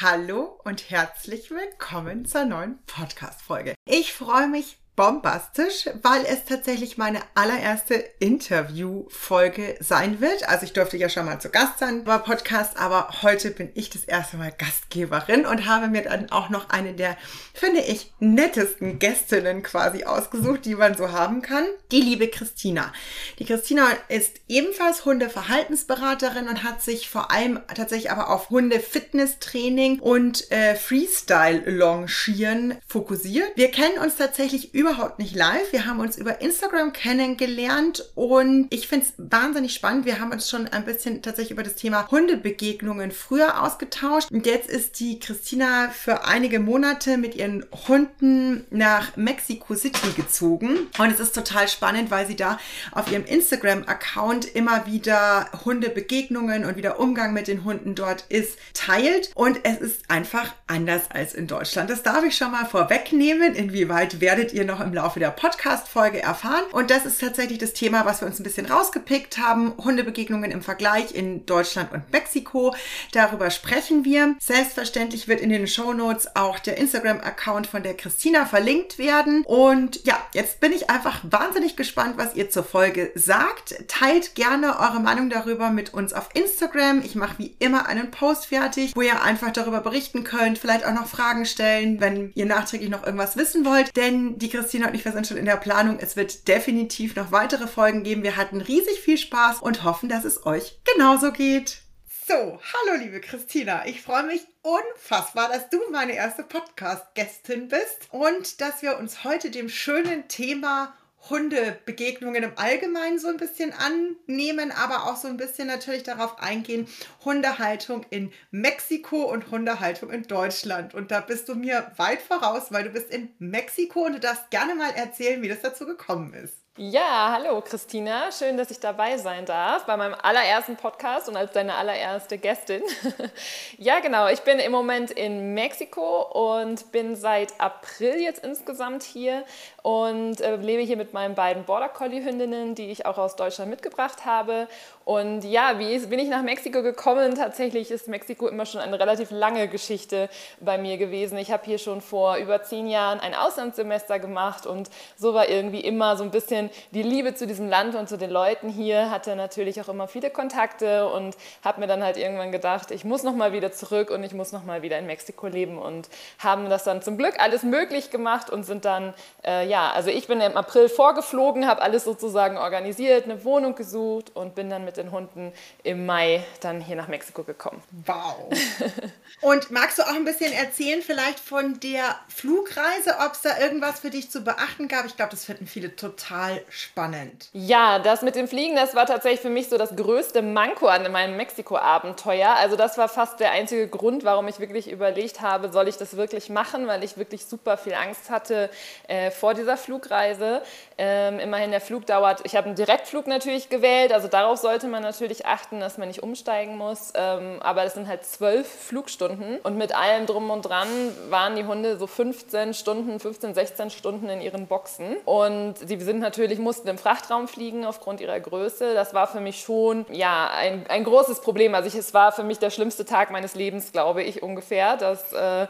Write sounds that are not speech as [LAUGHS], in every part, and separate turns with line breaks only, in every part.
Hallo und herzlich willkommen zur neuen Podcast-Folge. Ich freue mich bombastisch, weil es tatsächlich meine allererste Interview-Folge sein wird. Also ich durfte ja schon mal zu Gast sein beim Podcast, aber heute bin ich das erste Mal Gastgeberin und habe mir dann auch noch eine der, finde ich, nettesten Gästinnen quasi ausgesucht, die man so haben kann. Die liebe Christina. Die Christina ist ebenfalls Hundeverhaltensberaterin und hat sich vor allem tatsächlich aber auf Hunde-Fitness-Training und äh, Freestyle-Longieren fokussiert. Wir kennen uns tatsächlich über überhaupt nicht live. Wir haben uns über Instagram kennengelernt und ich finde es wahnsinnig spannend. Wir haben uns schon ein bisschen tatsächlich über das Thema Hundebegegnungen früher ausgetauscht. Und jetzt ist die Christina für einige Monate mit ihren Hunden nach Mexico City gezogen. Und es ist total spannend, weil sie da auf ihrem Instagram-Account immer wieder Hundebegegnungen und wieder Umgang mit den Hunden dort ist, teilt. Und es ist einfach anders als in Deutschland. Das darf ich schon mal vorwegnehmen. Inwieweit werdet ihr noch noch im Laufe der Podcast-Folge erfahren. Und das ist tatsächlich das Thema, was wir uns ein bisschen rausgepickt haben. Hundebegegnungen im Vergleich in Deutschland und Mexiko. Darüber sprechen wir. Selbstverständlich wird in den Show Notes auch der Instagram-Account von der Christina verlinkt werden. Und ja, jetzt bin ich einfach wahnsinnig gespannt, was ihr zur Folge sagt. Teilt gerne eure Meinung darüber mit uns auf Instagram. Ich mache wie immer einen Post fertig, wo ihr einfach darüber berichten könnt, vielleicht auch noch Fragen stellen, wenn ihr nachträglich noch irgendwas wissen wollt. Denn die Christina Christina und ich, wir sind schon in der Planung. Es wird definitiv noch weitere Folgen geben. Wir hatten riesig viel Spaß und hoffen, dass es euch genauso geht. So, hallo liebe Christina. Ich freue mich unfassbar, dass du meine erste Podcast-Gästin bist und dass wir uns heute dem schönen Thema Hundebegegnungen im Allgemeinen so ein bisschen annehmen, aber auch so ein bisschen natürlich darauf eingehen, Hundehaltung in Mexiko und Hundehaltung in Deutschland. Und da bist du mir weit voraus, weil du bist in Mexiko und du darfst gerne mal erzählen, wie das dazu gekommen ist.
Ja, hallo Christina, schön, dass ich dabei sein darf bei meinem allerersten Podcast und als deine allererste Gästin. [LAUGHS] ja, genau, ich bin im Moment in Mexiko und bin seit April jetzt insgesamt hier und äh, lebe hier mit meinen beiden Border Collie Hündinnen, die ich auch aus Deutschland mitgebracht habe. Und ja, wie bin ich nach Mexiko gekommen? Tatsächlich ist Mexiko immer schon eine relativ lange Geschichte bei mir gewesen. Ich habe hier schon vor über zehn Jahren ein Auslandssemester gemacht und so war irgendwie immer so ein bisschen die Liebe zu diesem Land und zu den Leuten hier. Hatte natürlich auch immer viele Kontakte und habe mir dann halt irgendwann gedacht, ich muss noch mal wieder zurück und ich muss noch mal wieder in Mexiko leben und haben das dann zum Glück alles möglich gemacht und sind dann äh, ja, also ich bin im April vorgeflogen, habe alles sozusagen organisiert, eine Wohnung gesucht und bin dann mit den Hunden im Mai dann hier nach Mexiko gekommen.
Wow. [LAUGHS] und magst du auch ein bisschen erzählen vielleicht von der Flugreise, ob es da irgendwas für dich zu beachten gab? Ich glaube, das finden viele total spannend.
Ja, das mit dem Fliegen, das war tatsächlich für mich so das größte Manko an meinem Mexiko-Abenteuer. Also das war fast der einzige Grund, warum ich wirklich überlegt habe, soll ich das wirklich machen, weil ich wirklich super viel Angst hatte äh, vor dieser Flugreise. Ähm, immerhin der Flug dauert, ich habe einen Direktflug natürlich gewählt, also darauf sollte man natürlich achten, dass man nicht umsteigen muss. Ähm, aber es sind halt zwölf Flugstunden und mit allem drum und dran waren die Hunde so 15 Stunden, 15, 16 Stunden in ihren Boxen. Und sie sind natürlich, mussten im Frachtraum fliegen aufgrund ihrer Größe. Das war für mich schon ja, ein, ein großes Problem. Also ich, es war für mich der schlimmste Tag meines Lebens, glaube ich, ungefähr, dass, äh,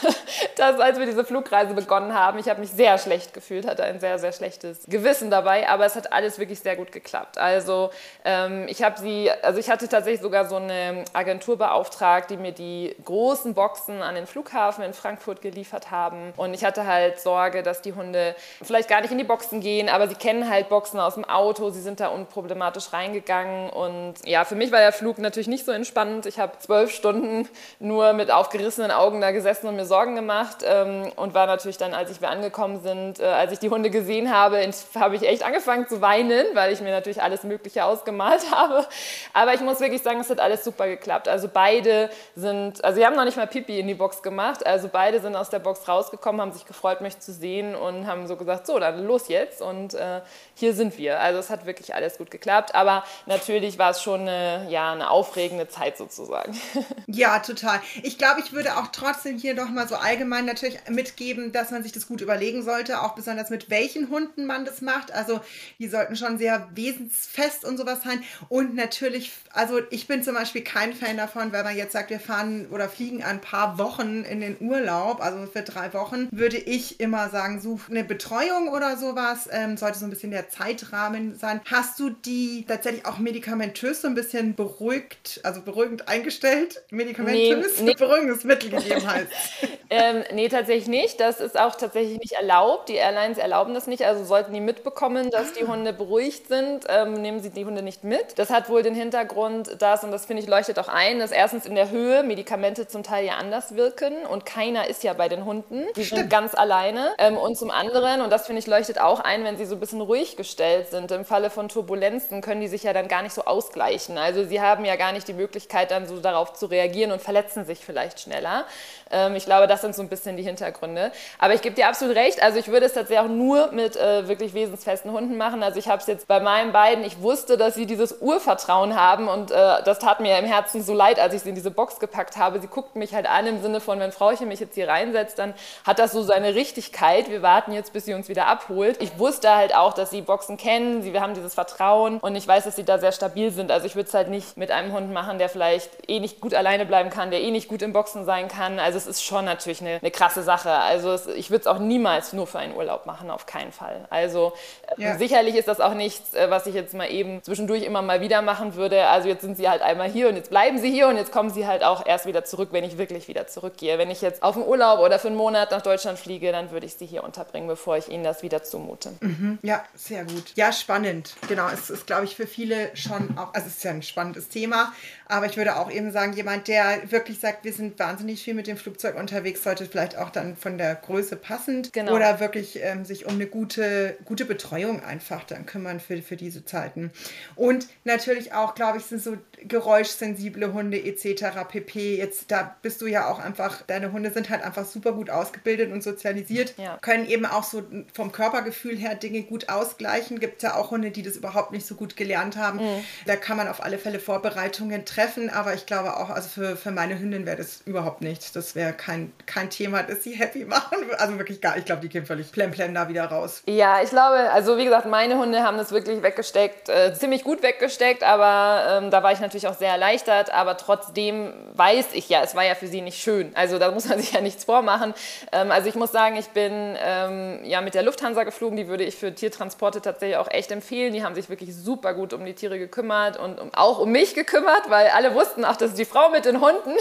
[LAUGHS] dass als wir diese Flugreise begonnen haben, ich habe mich sehr schlecht gefühlt, hatte ein sehr, sehr schlechtes Gewissen dabei, aber es hat alles wirklich sehr gut geklappt. Also ähm, ich habe sie, also ich hatte tatsächlich sogar so eine Agentur beauftragt, die mir die großen Boxen an den Flughafen in Frankfurt geliefert haben. Und ich hatte halt Sorge, dass die Hunde vielleicht gar nicht in die Boxen gehen, aber sie kennen halt Boxen aus dem Auto, sie sind da unproblematisch reingegangen. Und ja, für mich war der Flug natürlich nicht so entspannend. Ich habe zwölf Stunden nur mit aufgerissenen Augen da gesessen und mir Sorgen gemacht ähm, und war natürlich dann, als ich wir angekommen sind, äh, als ich die Hunde gesehen habe, habe ich echt angefangen zu weinen, weil ich mir natürlich alles Mögliche ausgemalt habe. Aber ich muss wirklich sagen, es hat alles super geklappt. Also beide sind, also sie haben noch nicht mal Pipi in die Box gemacht. Also beide sind aus der Box rausgekommen, haben sich gefreut, mich zu sehen und haben so gesagt, so, dann los jetzt. Und äh, hier sind wir. Also es hat wirklich alles gut geklappt. Aber natürlich war es schon eine, ja, eine aufregende Zeit sozusagen. [LAUGHS]
Ja, total. Ich glaube, ich würde auch trotzdem hier noch mal so allgemein natürlich mitgeben, dass man sich das gut überlegen sollte, auch besonders mit welchen Hunden man das macht. Also die sollten schon sehr wesensfest und sowas sein. Und natürlich, also ich bin zum Beispiel kein Fan davon, wenn man jetzt sagt, wir fahren oder fliegen ein paar Wochen in den Urlaub, also für drei Wochen, würde ich immer sagen, such eine Betreuung oder sowas, ähm, sollte so ein bisschen der Zeitrahmen sein. Hast du die tatsächlich auch medikamentös so ein bisschen beruhigt, also beruhigend eingestellt? Medikamentös? Nee, nee. Beruhigendes Mittel gegeben heißt. [LAUGHS]
ähm, nee, tatsächlich nicht. Das ist auch tatsächlich nicht erlaubt. Die Airlines erlauben das nicht. Also sollten die mitbekommen, dass die Hunde beruhigt sind, ähm, nehmen sie die Hunde nicht mit. Das hat wohl den Hintergrund, dass, und das finde ich leuchtet auch ein, dass erstens in der Höhe Medikamente zum Teil ja anders wirken und keiner ist ja bei den Hunden. Die Stimmt. sind ganz alleine. Ähm, und zum anderen, und das finde ich leuchtet auch ein, wenn sie so ein bisschen ruhig gestellt sind, im Falle von Turbulenzen können die sich ja dann gar nicht so ausgleichen. Also sie haben ja gar nicht die Möglichkeit, dann so darauf zu reagieren und verletzen sich vielleicht schneller. Ähm, ich glaube, das sind so ein bisschen die Hintergründe. Aber ich gebe dir absolut recht. Also ich würde es tatsächlich auch nur mit äh, wirklich wesensfesten Hunden machen. Also ich habe es jetzt bei meinen beiden, ich wusste, dass sie dieses Urvertrauen haben und äh, das tat mir im Herzen so leid, als ich sie in diese Box gepackt habe. Sie guckten mich halt an im Sinne von, wenn Frauchen mich jetzt hier reinsetzt, dann hat das so seine Richtigkeit. Wir warten jetzt, bis sie uns wieder abholt. Ich wusste halt auch, dass sie Boxen kennen, sie, wir haben dieses Vertrauen und ich weiß, dass sie da sehr stabil sind. Also ich würde es halt nicht mit einem Hund machen, der vielleicht eh nicht gut alleine bleiben kann, der eh nicht gut im Boxen sein kann. Also es ist schon natürlich eine, eine krasse Sache. Also es, ich würde es auch niemals nur für einen Urlaub machen, auf keinen Fall. Also äh, ja. sicherlich ist das auch nichts, äh, was ich jetzt mal eben zwischendurch immer mal wieder machen würde. Also jetzt sind sie halt einmal hier und jetzt bleiben sie hier und jetzt kommen sie halt auch erst wieder zurück, wenn ich wirklich wieder zurückgehe. Wenn ich jetzt auf den Urlaub oder für einen Monat nach Deutschland fliege, dann würde ich sie hier unterbringen, bevor ich ihnen das wieder zumute.
Mhm. Ja, sehr gut. Ja, spannend. Genau, es ist, glaube ich, für viele schon auch, also es ist ja ein spannendes Thema, aber ich würde auch eben sagen, jemand, der wirklich sagt, wir sind wahnsinnig viel mit dem Flugzeug unterwegs, sollte vielleicht auch dann von der Größe passend genau. oder wirklich ähm, sich um eine gute, gute Betreuung einfach dann kümmern für, für diese Zeiten. Und natürlich auch, glaube ich, sind so geräuschsensible Hunde etc. pp. Jetzt, da bist du ja auch einfach, deine Hunde sind halt einfach super gut ausgebildet und sozialisiert, ja. können eben auch so vom Körpergefühl her Dinge gut ausgleichen. Gibt es ja auch Hunde, die das überhaupt nicht so gut gelernt haben. Mhm. Da kann man auf alle Fälle Vorbereitungen treffen aber ich glaube auch, also für, für meine Hündin wäre das überhaupt nichts. Das wäre kein, kein Thema, das sie happy [LAUGHS] machen. Also wirklich gar, ich glaube, die kämen völlig plemplem da wieder raus.
Ja, ich glaube, also wie gesagt, meine Hunde haben das wirklich weggesteckt, äh, ziemlich gut weggesteckt, aber ähm, da war ich natürlich auch sehr erleichtert, aber trotzdem weiß ich ja, es war ja für sie nicht schön. Also da muss man [LAUGHS] sich ja nichts vormachen. Ähm, also ich muss sagen, ich bin ähm, ja mit der Lufthansa geflogen, die würde ich für Tiertransporte tatsächlich auch echt empfehlen. Die haben sich wirklich super gut um die Tiere gekümmert und um, auch um mich gekümmert, weil weil alle wussten, ach, das ist die Frau mit den Hunden.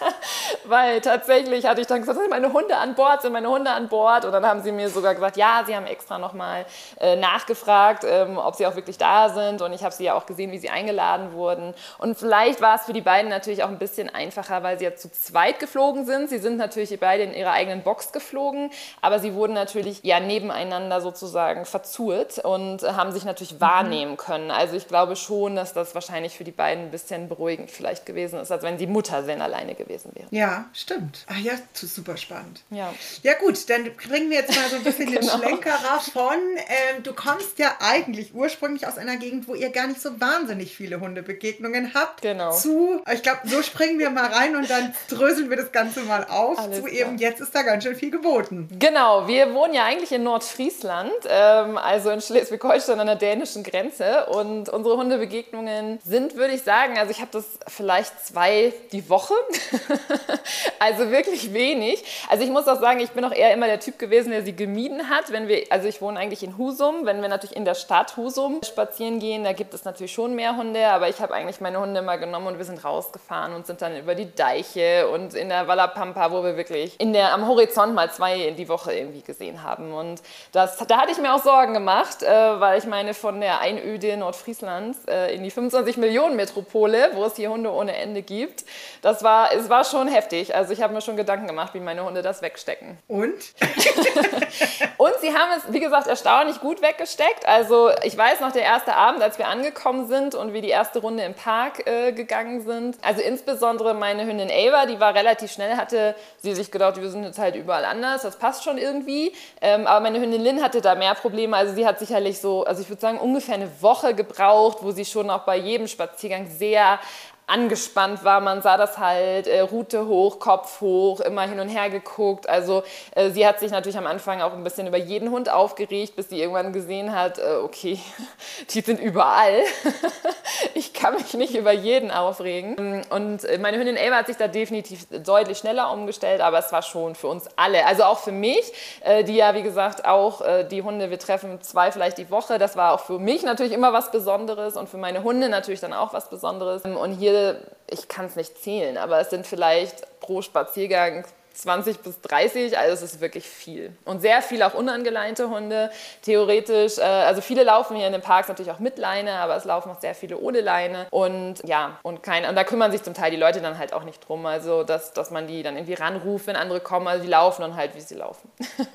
[LAUGHS] weil tatsächlich hatte ich dann gesagt, sind meine Hunde an Bord, sind meine Hunde an Bord? Und dann haben sie mir sogar gesagt, ja, sie haben extra nochmal äh, nachgefragt, ähm, ob sie auch wirklich da sind. Und ich habe sie ja auch gesehen, wie sie eingeladen wurden. Und vielleicht war es für die beiden natürlich auch ein bisschen einfacher, weil sie ja zu zweit geflogen sind. Sie sind natürlich beide in ihrer eigenen Box geflogen, aber sie wurden natürlich ja nebeneinander sozusagen verzurrt und haben sich natürlich mhm. wahrnehmen können. Also ich glaube schon, dass das wahrscheinlich für die beiden ein bisschen beruhigend vielleicht gewesen ist, als wenn sie Muttersein alleine gewesen wäre.
Ja, stimmt. Ach ja, super spannend. Ja. Ja gut, dann bringen wir jetzt mal so ein bisschen [LAUGHS] genau. den Schlenkerer von, ähm, du kommst ja eigentlich ursprünglich aus einer Gegend, wo ihr gar nicht so wahnsinnig viele Hundebegegnungen habt. Genau. Zu, ich glaube, so springen wir mal rein und dann [LAUGHS] dröseln wir das Ganze mal auf. Alles zu klar. eben, jetzt ist da ganz schön viel geboten.
Genau, wir wohnen ja eigentlich in Nordfriesland, ähm, also in Schleswig-Holstein an der dänischen Grenze und unsere Hundebegegnungen sind, würde ich sagen, also ich ich habe das vielleicht zwei die Woche. [LAUGHS] also wirklich wenig. Also ich muss auch sagen, ich bin auch eher immer der Typ gewesen, der sie gemieden hat. Wenn wir, also ich wohne eigentlich in Husum. Wenn wir natürlich in der Stadt Husum spazieren gehen, da gibt es natürlich schon mehr Hunde. Aber ich habe eigentlich meine Hunde immer genommen und wir sind rausgefahren und sind dann über die Deiche und in der Wallapampa, wo wir wirklich in der, am Horizont mal zwei in die Woche irgendwie gesehen haben. Und das, da hatte ich mir auch Sorgen gemacht, äh, weil ich meine, von der Einöde Nordfrieslands äh, in die 25 Millionen Metropole wo es hier Hunde ohne Ende gibt. Das war, es war schon heftig. Also ich habe mir schon Gedanken gemacht, wie meine Hunde das wegstecken.
Und? [LAUGHS]
und sie haben es, wie gesagt, erstaunlich gut weggesteckt. Also ich weiß noch, der erste Abend, als wir angekommen sind und wir die erste Runde im Park äh, gegangen sind. Also insbesondere meine Hündin Ava, die war relativ schnell, hatte sie sich gedacht, wir sind jetzt halt überall anders, das passt schon irgendwie. Ähm, aber meine Hündin Lynn hatte da mehr Probleme. Also sie hat sicherlich so, also ich würde sagen, ungefähr eine Woche gebraucht, wo sie schon auch bei jedem Spaziergang sehr angespannt war. Man sah das halt, äh, Rute hoch, Kopf hoch, immer hin und her geguckt. Also äh, sie hat sich natürlich am Anfang auch ein bisschen über jeden Hund aufgeregt, bis sie irgendwann gesehen hat, äh, okay, [LAUGHS] die sind überall. [LAUGHS] ich kann mich nicht über jeden aufregen. Und äh, meine Hündin Ava hat sich da definitiv deutlich schneller umgestellt, aber es war schon für uns alle, also auch für mich, äh, die ja wie gesagt auch äh, die Hunde, wir treffen zwei vielleicht die Woche, das war auch für mich natürlich immer was Besonderes und für meine Hunde natürlich dann auch was Besonderes. Und hier, ich kann es nicht zählen, aber es sind vielleicht pro Spaziergang 20 bis 30, also es ist wirklich viel. Und sehr viel auch unangeleinte Hunde, theoretisch. Äh, also viele laufen hier in den Parks natürlich auch mit Leine, aber es laufen auch sehr viele ohne Leine. Und ja, und, kein, und da kümmern sich zum Teil die Leute dann halt auch nicht drum. Also, dass, dass man die dann irgendwie ranruft, wenn andere kommen. Also, die laufen dann halt, wie sie laufen.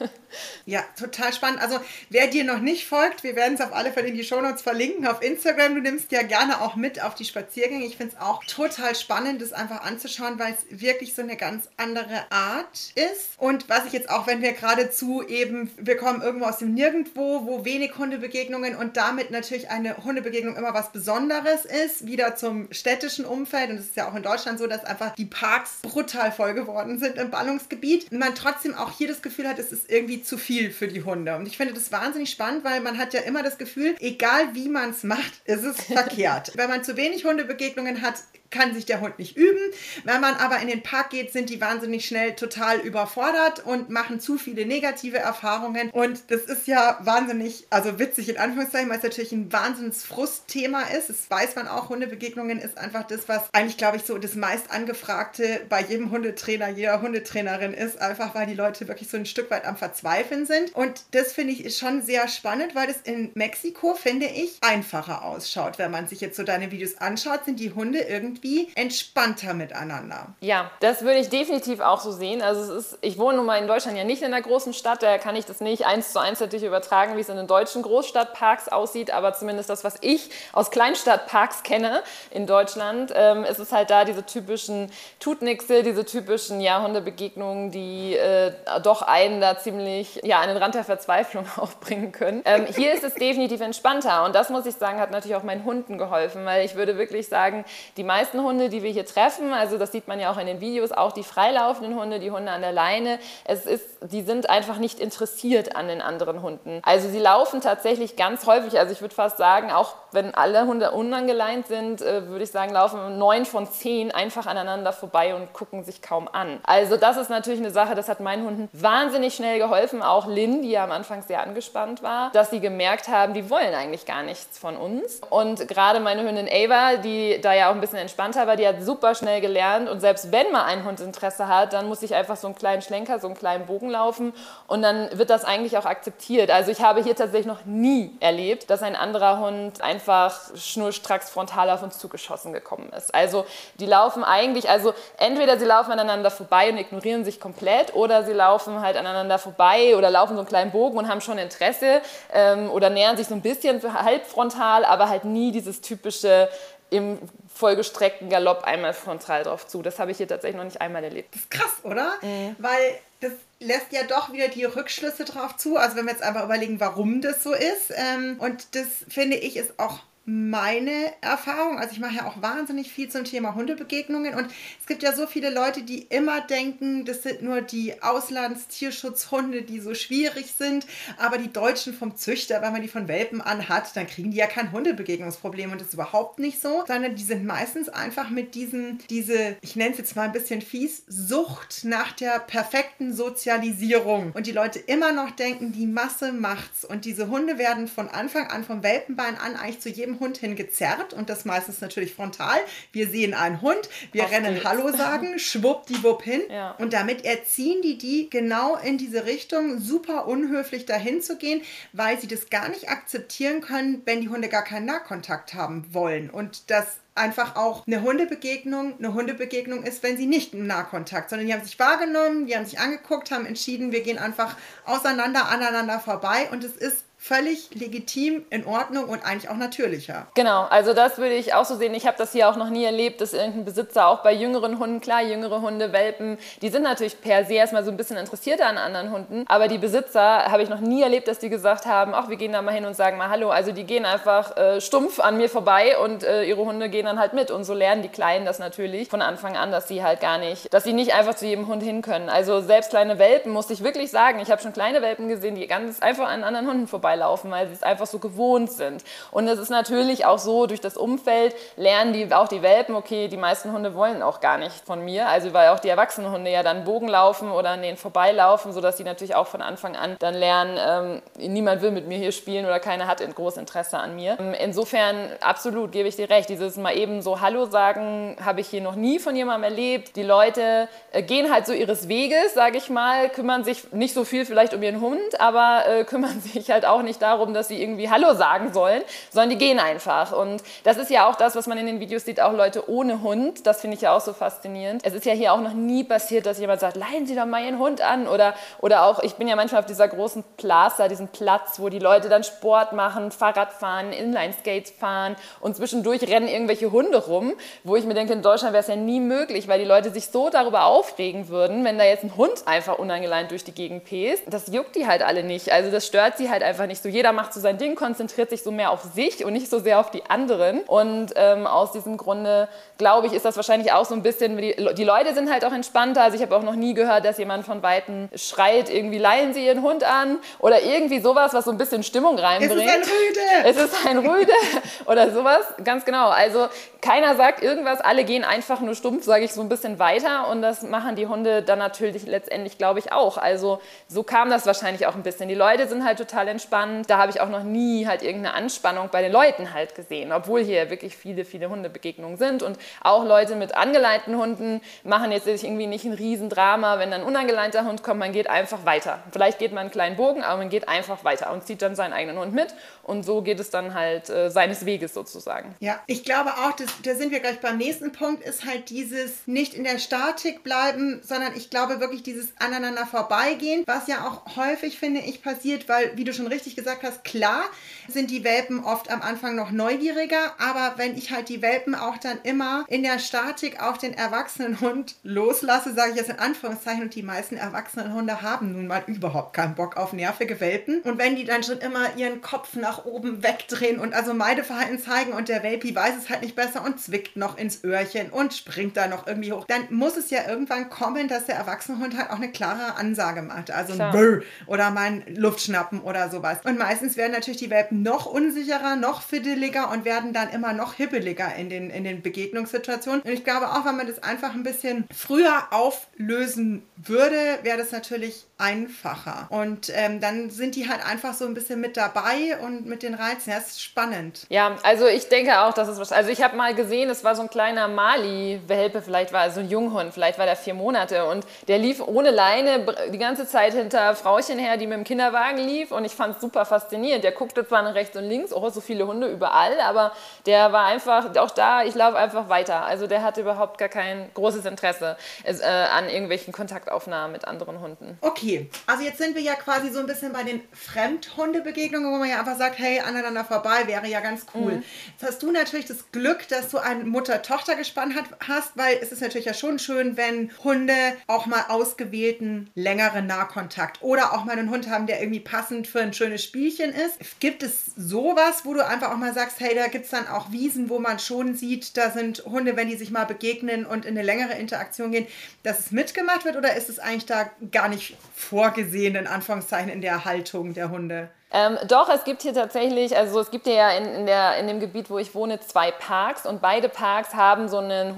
[LAUGHS]
ja, total spannend. Also, wer dir noch nicht folgt, wir werden es auf alle Fälle in die Shownotes verlinken auf Instagram. Du nimmst ja gerne auch mit auf die Spaziergänge. Ich finde es auch total spannend, das einfach anzuschauen, weil es wirklich so eine ganz andere Art Art ist. Und was ich jetzt auch, wenn wir geradezu eben, wir kommen irgendwo aus dem Nirgendwo, wo wenig Hundebegegnungen und damit natürlich eine Hundebegegnung immer was Besonderes ist, wieder zum städtischen Umfeld. Und es ist ja auch in Deutschland so, dass einfach die Parks brutal voll geworden sind im Ballungsgebiet. Und man trotzdem auch hier das Gefühl hat, es ist irgendwie zu viel für die Hunde. Und ich finde das wahnsinnig spannend, weil man hat ja immer das Gefühl, egal wie man es macht, ist es [LAUGHS] verkehrt. Wenn man zu wenig Hundebegegnungen hat, kann sich der Hund nicht üben. Wenn man aber in den Park geht, sind die wahnsinnig schnell total überfordert und machen zu viele negative Erfahrungen. Und das ist ja wahnsinnig, also witzig in Anführungszeichen, weil es natürlich ein Wahnsinnsfrustthema ist. Das weiß man auch. Hundebegegnungen ist einfach das, was eigentlich, glaube ich, so das meist angefragte bei jedem Hundetrainer, jeder Hundetrainerin ist, einfach weil die Leute wirklich so ein Stück weit am Verzweifeln sind. Und das finde ich ist schon sehr spannend, weil das in Mexiko, finde ich, einfacher ausschaut. Wenn man sich jetzt so deine Videos anschaut, sind die Hunde irgendwie irgendwie entspannter miteinander.
Ja, das würde ich definitiv auch so sehen. Also es ist, ich wohne nun mal in Deutschland ja nicht in einer großen Stadt, daher kann ich das nicht eins zu eins natürlich übertragen, wie es in den deutschen Großstadtparks aussieht, aber zumindest das, was ich aus Kleinstadtparks kenne in Deutschland, ähm, ist es halt da diese typischen Tutnixe, diese typischen ja, Hundebegegnungen, die äh, doch einen da ziemlich ja, an den Rand der Verzweiflung [LAUGHS] aufbringen können. Ähm, hier ist es definitiv entspannter und das muss ich sagen, hat natürlich auch meinen Hunden geholfen, weil ich würde wirklich sagen, die meisten meisten Hunde, die wir hier treffen, also das sieht man ja auch in den Videos, auch die freilaufenden Hunde, die Hunde an der Leine, es ist, die sind einfach nicht interessiert an den anderen Hunden. Also sie laufen tatsächlich ganz häufig, also ich würde fast sagen, auch wenn alle Hunde unangeleint sind, äh, würde ich sagen, laufen neun von zehn einfach aneinander vorbei und gucken sich kaum an. Also das ist natürlich eine Sache, das hat meinen Hunden wahnsinnig schnell geholfen, auch Lynn, die ja am Anfang sehr angespannt war, dass sie gemerkt haben, die wollen eigentlich gar nichts von uns. Und gerade meine Hündin Ava, die da ja auch ein bisschen entspannt entspannter, aber die hat super schnell gelernt und selbst wenn mal ein Hund Interesse hat, dann muss ich einfach so einen kleinen Schlenker, so einen kleinen Bogen laufen und dann wird das eigentlich auch akzeptiert. Also ich habe hier tatsächlich noch nie erlebt, dass ein anderer Hund einfach schnurstracks frontal auf uns zugeschossen gekommen ist. Also die laufen eigentlich, also entweder sie laufen aneinander vorbei und ignorieren sich komplett oder sie laufen halt aneinander vorbei oder laufen so einen kleinen Bogen und haben schon Interesse ähm, oder nähern sich so ein bisschen halbfrontal, aber halt nie dieses typische im vollgestreckten Galopp einmal frontal drauf zu. Das habe ich hier tatsächlich noch nicht einmal erlebt.
Das ist krass, oder? Mhm. Weil das lässt ja doch wieder die Rückschlüsse drauf zu. Also wenn wir jetzt einfach überlegen, warum das so ist. Ähm, und das finde ich ist auch meine Erfahrung. Also ich mache ja auch wahnsinnig viel zum Thema Hundebegegnungen. Und es gibt ja so viele Leute, die immer denken, das sind nur die Auslandstierschutzhunde, die so schwierig sind, aber die Deutschen vom Züchter, wenn man die von Welpen anhat, dann kriegen die ja kein Hundebegegnungsproblem. Und das ist überhaupt nicht so, sondern die sind meistens einfach mit diesem, diese, ich nenne es jetzt mal ein bisschen fies, Sucht nach der perfekten Sozialisierung. Und die Leute immer noch denken, die Masse macht's. Und diese Hunde werden von Anfang an vom Welpenbein an eigentlich zu jedem Hund hingezerrt und das meistens natürlich frontal. Wir sehen einen Hund, wir Auf rennen geht's. Hallo sagen, [LAUGHS] schwuppdiwupp hin ja. und damit erziehen die die genau in diese Richtung, super unhöflich dahin zu gehen, weil sie das gar nicht akzeptieren können, wenn die Hunde gar keinen Nahkontakt haben wollen und das einfach auch eine Hundebegegnung eine Hundebegegnung ist, wenn sie nicht im Nahkontakt, sondern die haben sich wahrgenommen, die haben sich angeguckt, haben entschieden, wir gehen einfach auseinander, aneinander vorbei und es ist völlig legitim, in Ordnung und eigentlich auch natürlicher.
Genau, also das würde ich auch so sehen. Ich habe das hier auch noch nie erlebt, dass irgendein Besitzer auch bei jüngeren Hunden, klar, jüngere Hunde, Welpen, die sind natürlich per se erstmal so ein bisschen interessierter an anderen Hunden, aber die Besitzer habe ich noch nie erlebt, dass die gesagt haben, ach, wir gehen da mal hin und sagen mal Hallo. Also die gehen einfach äh, stumpf an mir vorbei und äh, ihre Hunde gehen dann halt mit. Und so lernen die Kleinen das natürlich von Anfang an, dass sie halt gar nicht, dass sie nicht einfach zu jedem Hund hin können. Also selbst kleine Welpen, muss ich wirklich sagen, ich habe schon kleine Welpen gesehen, die ganz einfach an anderen Hunden vorbei vorbeilaufen, weil sie es einfach so gewohnt sind. Und es ist natürlich auch so, durch das Umfeld lernen die auch die Welpen, okay, die meisten Hunde wollen auch gar nicht von mir. Also weil auch die erwachsenen Hunde ja dann Bogen laufen oder an denen vorbeilaufen, sodass sie natürlich auch von Anfang an dann lernen, ähm, niemand will mit mir hier spielen oder keiner hat großes Interesse an mir. Ähm, insofern absolut gebe ich dir recht. Dieses mal eben so Hallo sagen habe ich hier noch nie von jemandem erlebt. Die Leute äh, gehen halt so ihres Weges, sage ich mal, kümmern sich nicht so viel vielleicht um ihren Hund, aber äh, kümmern [LAUGHS] sich halt auch nicht darum, dass sie irgendwie Hallo sagen sollen, sondern die gehen einfach. Und das ist ja auch das, was man in den Videos sieht, auch Leute ohne Hund. Das finde ich ja auch so faszinierend. Es ist ja hier auch noch nie passiert, dass jemand sagt, leihen Sie doch mal Ihren Hund an. Oder, oder auch, ich bin ja manchmal auf dieser großen Plaza, diesem Platz, wo die Leute dann Sport machen, Fahrrad fahren, Inline-Skates fahren und zwischendurch rennen irgendwelche Hunde rum, wo ich mir denke, in Deutschland wäre es ja nie möglich, weil die Leute sich so darüber aufregen würden, wenn da jetzt ein Hund einfach unangeleint durch die Gegend pest. Das juckt die halt alle nicht. Also das stört sie halt einfach nicht nicht so. Jeder macht so sein Ding, konzentriert sich so mehr auf sich und nicht so sehr auf die anderen. Und ähm, aus diesem Grunde, glaube ich, ist das wahrscheinlich auch so ein bisschen, die, die Leute sind halt auch entspannter. Also ich habe auch noch nie gehört, dass jemand von Weitem schreit, irgendwie leihen Sie Ihren Hund an oder irgendwie sowas, was so ein bisschen Stimmung reinbringt.
Es ist ein Rüde.
Es ist ein Rüde [LAUGHS] oder sowas, ganz genau. Also keiner sagt irgendwas, alle gehen einfach nur stumpf, sage ich so ein bisschen weiter und das machen die Hunde dann natürlich letztendlich, glaube ich, auch. Also so kam das wahrscheinlich auch ein bisschen. Die Leute sind halt total entspannt spannend. Da habe ich auch noch nie halt irgendeine Anspannung bei den Leuten halt gesehen, obwohl hier wirklich viele, viele Hundebegegnungen sind. Und auch Leute mit angeleinten Hunden machen jetzt irgendwie nicht ein Riesendrama, wenn dann ein unangeleinter Hund kommt, man geht einfach weiter. Vielleicht geht man einen kleinen Bogen, aber man geht einfach weiter und zieht dann seinen eigenen Hund mit. Und so geht es dann halt äh, seines Weges sozusagen.
Ja, ich glaube auch, das, da sind wir gleich beim nächsten Punkt, ist halt dieses nicht in der Statik bleiben, sondern ich glaube wirklich dieses aneinander vorbeigehen, was ja auch häufig, finde ich, passiert, weil, wie du schon richtig gesagt hast, klar sind die Welpen oft am Anfang noch neugieriger, aber wenn ich halt die Welpen auch dann immer in der Statik auf den erwachsenen Hund loslasse, sage ich jetzt in Anführungszeichen, und die meisten erwachsenen Hunde haben nun mal überhaupt keinen Bock auf nervige Welpen. Und wenn die dann schon immer ihren Kopf nach oben wegdrehen und also Meideverhalten zeigen und der Welpi weiß es halt nicht besser und zwickt noch ins Öhrchen und springt da noch irgendwie hoch, dann muss es ja irgendwann kommen, dass der erwachsene Hund halt auch eine klare Ansage macht. Also ein Brr oder mal ein Luftschnappen oder sowas. Und meistens werden natürlich die Welpen noch unsicherer, noch fiddeliger und werden dann immer noch hibbeliger in den, in den Begegnungssituationen. Und ich glaube auch, wenn man das einfach ein bisschen früher auflösen würde, wäre das natürlich einfacher. Und ähm, dann sind die halt einfach so ein bisschen mit dabei und mit den Reizen. Ja, ist spannend.
Ja, also ich denke auch, dass es was. Also ich habe mal gesehen, es war so ein kleiner Mali-Welpe, vielleicht war so ein Junghund, vielleicht war der vier Monate und der lief ohne Leine die ganze Zeit hinter Frauchen her, die mit dem Kinderwagen lief und ich fand es super faszinierend. Der guckte zwar nach rechts und links, oh, so viele Hunde überall, aber der war einfach, auch da, ich laufe einfach weiter. Also der hatte überhaupt gar kein großes Interesse äh, an irgendwelchen Kontaktaufnahmen mit anderen Hunden.
Okay. Okay, also jetzt sind wir ja quasi so ein bisschen bei den Fremdhundebegegnungen, wo man ja einfach sagt, hey, aneinander vorbei wäre ja ganz cool. Mhm. Jetzt hast du natürlich das Glück, dass du ein Mutter-Tochter-Gespann hast, weil es ist natürlich ja schon schön, wenn Hunde auch mal ausgewählten längeren Nahkontakt oder auch mal einen Hund haben, der irgendwie passend für ein schönes Spielchen ist. Gibt es sowas, wo du einfach auch mal sagst, hey, da gibt es dann auch Wiesen, wo man schon sieht, da sind Hunde, wenn die sich mal begegnen und in eine längere Interaktion gehen, dass es mitgemacht wird oder ist es eigentlich da gar nicht vorgesehen, in Anführungszeichen, in der Haltung der Hunde?
Ähm, doch, es gibt hier tatsächlich, also es gibt ja in, in, der, in dem Gebiet, wo ich wohne, zwei Parks und beide Parks haben so einen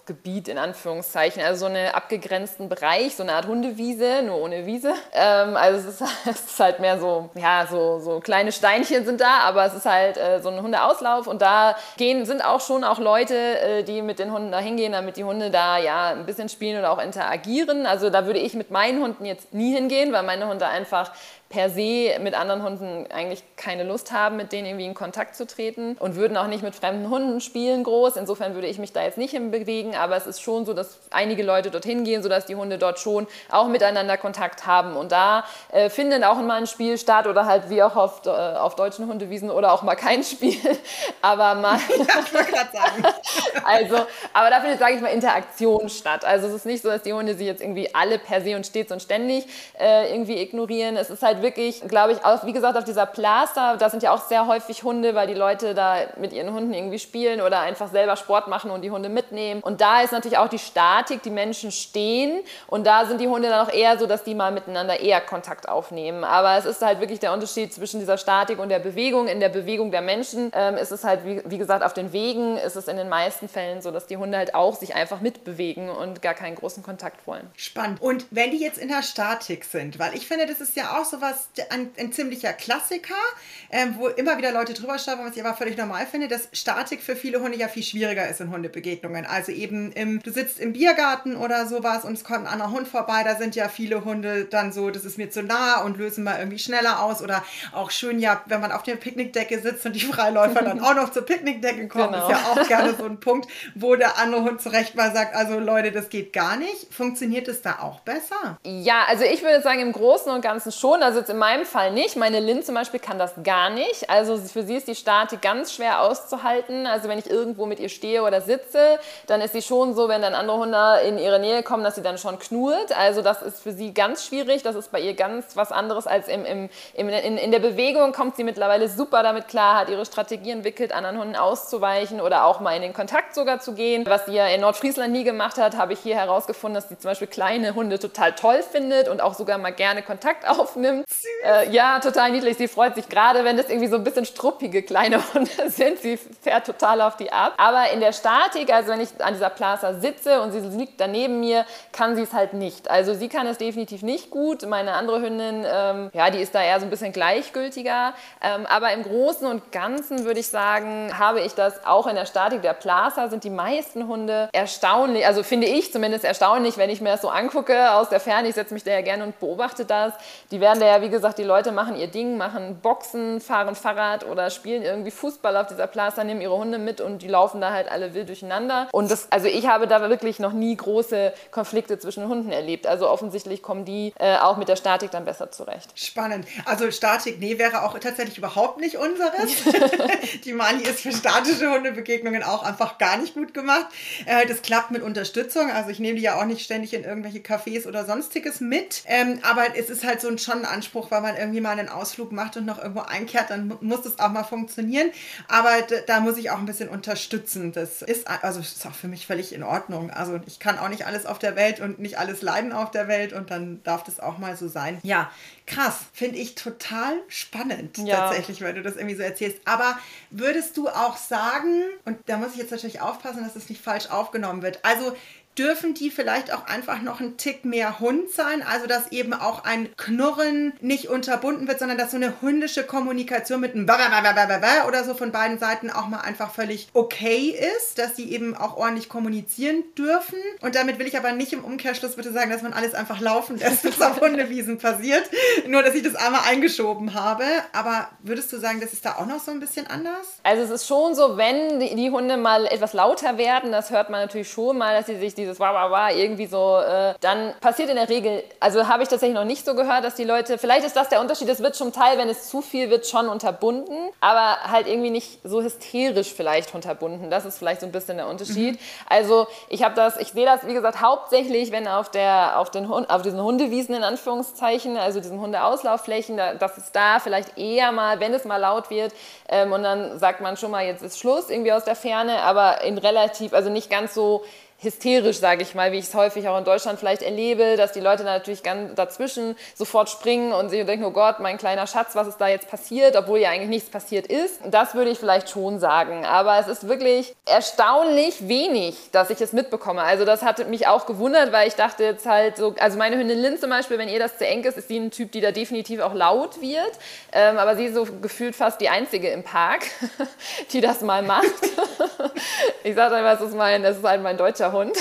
Hundeauslaufgebiet in Anführungszeichen, also so einen abgegrenzten Bereich, so eine Art Hundewiese, nur ohne Wiese. Ähm, also es ist, [LAUGHS] es ist, halt mehr so, ja, so, so kleine Steinchen sind da, aber es ist halt äh, so ein Hundeauslauf und da gehen, sind auch schon auch Leute, äh, die mit den Hunden da hingehen, damit die Hunde da ja ein bisschen spielen oder auch interagieren. Also da würde ich mit meinen Hunden jetzt nie hingehen, weil meine Hunde einfach per se mit anderen Hunden eigentlich keine Lust haben, mit denen irgendwie in Kontakt zu treten und würden auch nicht mit fremden Hunden spielen groß. Insofern würde ich mich da jetzt nicht hinbewegen, aber es ist schon so, dass einige Leute dorthin gehen, sodass die Hunde dort schon auch miteinander Kontakt haben. Und da äh, findet auch mal ein Spiel statt oder halt wie auch auf, äh, auf deutschen Hundewiesen oder auch mal kein [LAUGHS] Spiel. aber mal. [LAUGHS] Ja, ich gerade sagen. [LAUGHS] also, aber da findet, sage ich mal, Interaktion statt. Also es ist nicht so, dass die Hunde sich jetzt irgendwie alle per se und stets und ständig äh, irgendwie ignorieren. Es ist halt wirklich, glaube ich, auch, wie gesagt, auf dieser Plaza, da sind ja auch sehr häufig Hunde, weil die Leute da mit ihren Hunden irgendwie spielen oder einfach selber Sport machen und die Hunde mitnehmen. Und da ist natürlich auch die Statik, die Menschen stehen und da sind die Hunde dann auch eher so, dass die mal miteinander eher Kontakt aufnehmen. Aber es ist halt wirklich der Unterschied zwischen dieser Statik und der Bewegung. In der Bewegung der Menschen ähm, ist es halt, wie, wie gesagt, auf den Wegen ist es in den meisten Fällen so, dass die Hunde halt auch sich einfach mitbewegen und gar keinen großen Kontakt wollen.
Spannend. Und wenn die jetzt in der Statik sind, weil ich finde, das ist ja auch sowas, ein, ein ziemlicher Klassiker, ähm, wo immer wieder Leute drüber schreiben, was ich aber völlig normal finde, dass Statik für viele Hunde ja viel schwieriger ist in Hundebegegnungen. Also eben, im, du sitzt im Biergarten oder sowas und es kommt ein anderer Hund vorbei, da sind ja viele Hunde dann so, das ist mir zu nah und lösen mal irgendwie schneller aus oder auch schön ja, wenn man auf der Picknickdecke sitzt und die Freiläufer dann [LAUGHS] auch noch zur Picknickdecke kommen, genau. ist ja auch gerne so ein Punkt, wo der andere Hund zurecht mal sagt, also Leute, das geht gar nicht. Funktioniert es da auch besser?
Ja, also ich würde sagen im Großen und Ganzen schon, also jetzt in meinem Fall nicht. Meine Lin zum Beispiel kann das gar nicht. Also für sie ist die Statik ganz schwer auszuhalten. Also wenn ich irgendwo mit ihr stehe oder sitze, dann ist sie schon so, wenn dann andere Hunde in ihre Nähe kommen, dass sie dann schon knurrt. Also das ist für sie ganz schwierig. Das ist bei ihr ganz was anderes als im, im, im in, in der Bewegung kommt sie mittlerweile super damit klar, hat ihre Strategie entwickelt, anderen Hunden auszuweichen oder auch mal in den Kontakt sogar zu gehen. Was sie ja in Nordfriesland nie gemacht hat, habe ich hier herausgefunden, dass sie zum Beispiel kleine Hunde total toll findet und auch sogar mal gerne Kontakt aufnimmt. Äh, ja, total niedlich. Sie freut sich gerade, wenn das irgendwie so ein bisschen struppige kleine Hunde [LAUGHS] sind. Sie fährt total auf die ab. Aber in der Statik, also wenn ich an dieser Plaza sitze und sie liegt daneben mir, kann sie es halt nicht. Also sie kann es definitiv nicht gut. Meine andere Hündin, ähm, ja, die ist da eher so ein bisschen gleichgültiger. Ähm, aber im Großen und Ganzen würde ich sagen, habe ich das auch in der Statik der Plaza sind die meisten Hunde erstaunlich, also finde ich zumindest erstaunlich, wenn ich mir das so angucke aus der Ferne. Ich setze mich da ja gerne und beobachte das. Die werden da ja, wie gesagt, die Leute machen ihr Ding, machen Boxen, fahren Fahrrad oder spielen irgendwie Fußball auf dieser Plaza, nehmen ihre Hunde mit und die laufen da halt alle wild durcheinander. Und das, also ich habe da wirklich noch nie große Konflikte zwischen Hunden erlebt. Also offensichtlich kommen die äh, auch mit der Statik dann besser zurecht.
Spannend. Also Statik, nee, wäre auch tatsächlich überhaupt nicht unseres. [LAUGHS] die Mani ist für statische Hundebegegnungen auch einfach gar nicht gut gemacht. Äh, das klappt mit Unterstützung. Also ich nehme die ja auch nicht ständig in irgendwelche Cafés oder sonstiges mit. Ähm, aber es ist halt so ein schon ein Anspruch, weil man irgendwie mal einen Ausflug macht und noch irgendwo einkehrt, dann muss das auch mal funktionieren. Aber da muss ich auch ein bisschen unterstützen. Das ist also ist auch für mich völlig in Ordnung. Also ich kann auch nicht alles auf der Welt und nicht alles leiden auf der Welt und dann darf das auch mal so sein. Ja, krass. Finde ich total spannend ja. tatsächlich, weil du das irgendwie so erzählst. Aber würdest du auch sagen, und da muss ich jetzt natürlich aufpassen, dass das nicht falsch aufgenommen wird. Also dürfen die vielleicht auch einfach noch ein Tick mehr Hund sein, also dass eben auch ein Knurren nicht unterbunden wird, sondern dass so eine hundische Kommunikation mit einem oder so von beiden Seiten auch mal einfach völlig okay ist, dass sie eben auch ordentlich kommunizieren dürfen. Und damit will ich aber nicht im Umkehrschluss bitte sagen, dass man alles einfach laufen lässt, was auf [LAUGHS] Hundewiesen passiert. Nur, dass ich das einmal eingeschoben habe. Aber würdest du sagen, das ist da auch noch so ein bisschen anders?
Also es ist schon so, wenn die Hunde mal etwas lauter werden, das hört man natürlich schon mal, dass sie sich dieses Wah, Wah, Wah irgendwie so, äh, dann passiert in der Regel, also habe ich tatsächlich noch nicht so gehört, dass die Leute, vielleicht ist das der Unterschied, es wird zum Teil, wenn es zu viel wird, schon unterbunden, aber halt irgendwie nicht so hysterisch vielleicht unterbunden. Das ist vielleicht so ein bisschen der Unterschied. Mhm. Also ich habe das, ich sehe das, wie gesagt, hauptsächlich, wenn auf, der, auf, den Hund, auf diesen Hundewiesen in Anführungszeichen, also diesen Hundeauslaufflächen, da, dass es da vielleicht eher mal, wenn es mal laut wird, ähm, und dann sagt man schon mal, jetzt ist Schluss irgendwie aus der Ferne, aber in relativ, also nicht ganz so hysterisch, sage ich mal, wie ich es häufig auch in Deutschland vielleicht erlebe, dass die Leute natürlich ganz dazwischen sofort springen und sich denken, oh Gott, mein kleiner Schatz, was ist da jetzt passiert, obwohl ja eigentlich nichts passiert ist. Das würde ich vielleicht schon sagen. Aber es ist wirklich erstaunlich wenig, dass ich es mitbekomme. Also das hat mich auch gewundert, weil ich dachte jetzt halt so, also meine Hündin Lynn zum Beispiel, wenn ihr das zu eng ist, ist sie ein Typ, die da definitiv auch laut wird. Ähm, aber sie ist so gefühlt fast die Einzige im Park, [LAUGHS] die das mal macht. [LAUGHS] ich sage einfach, es ist mein, es ist halt mein deutscher Hund.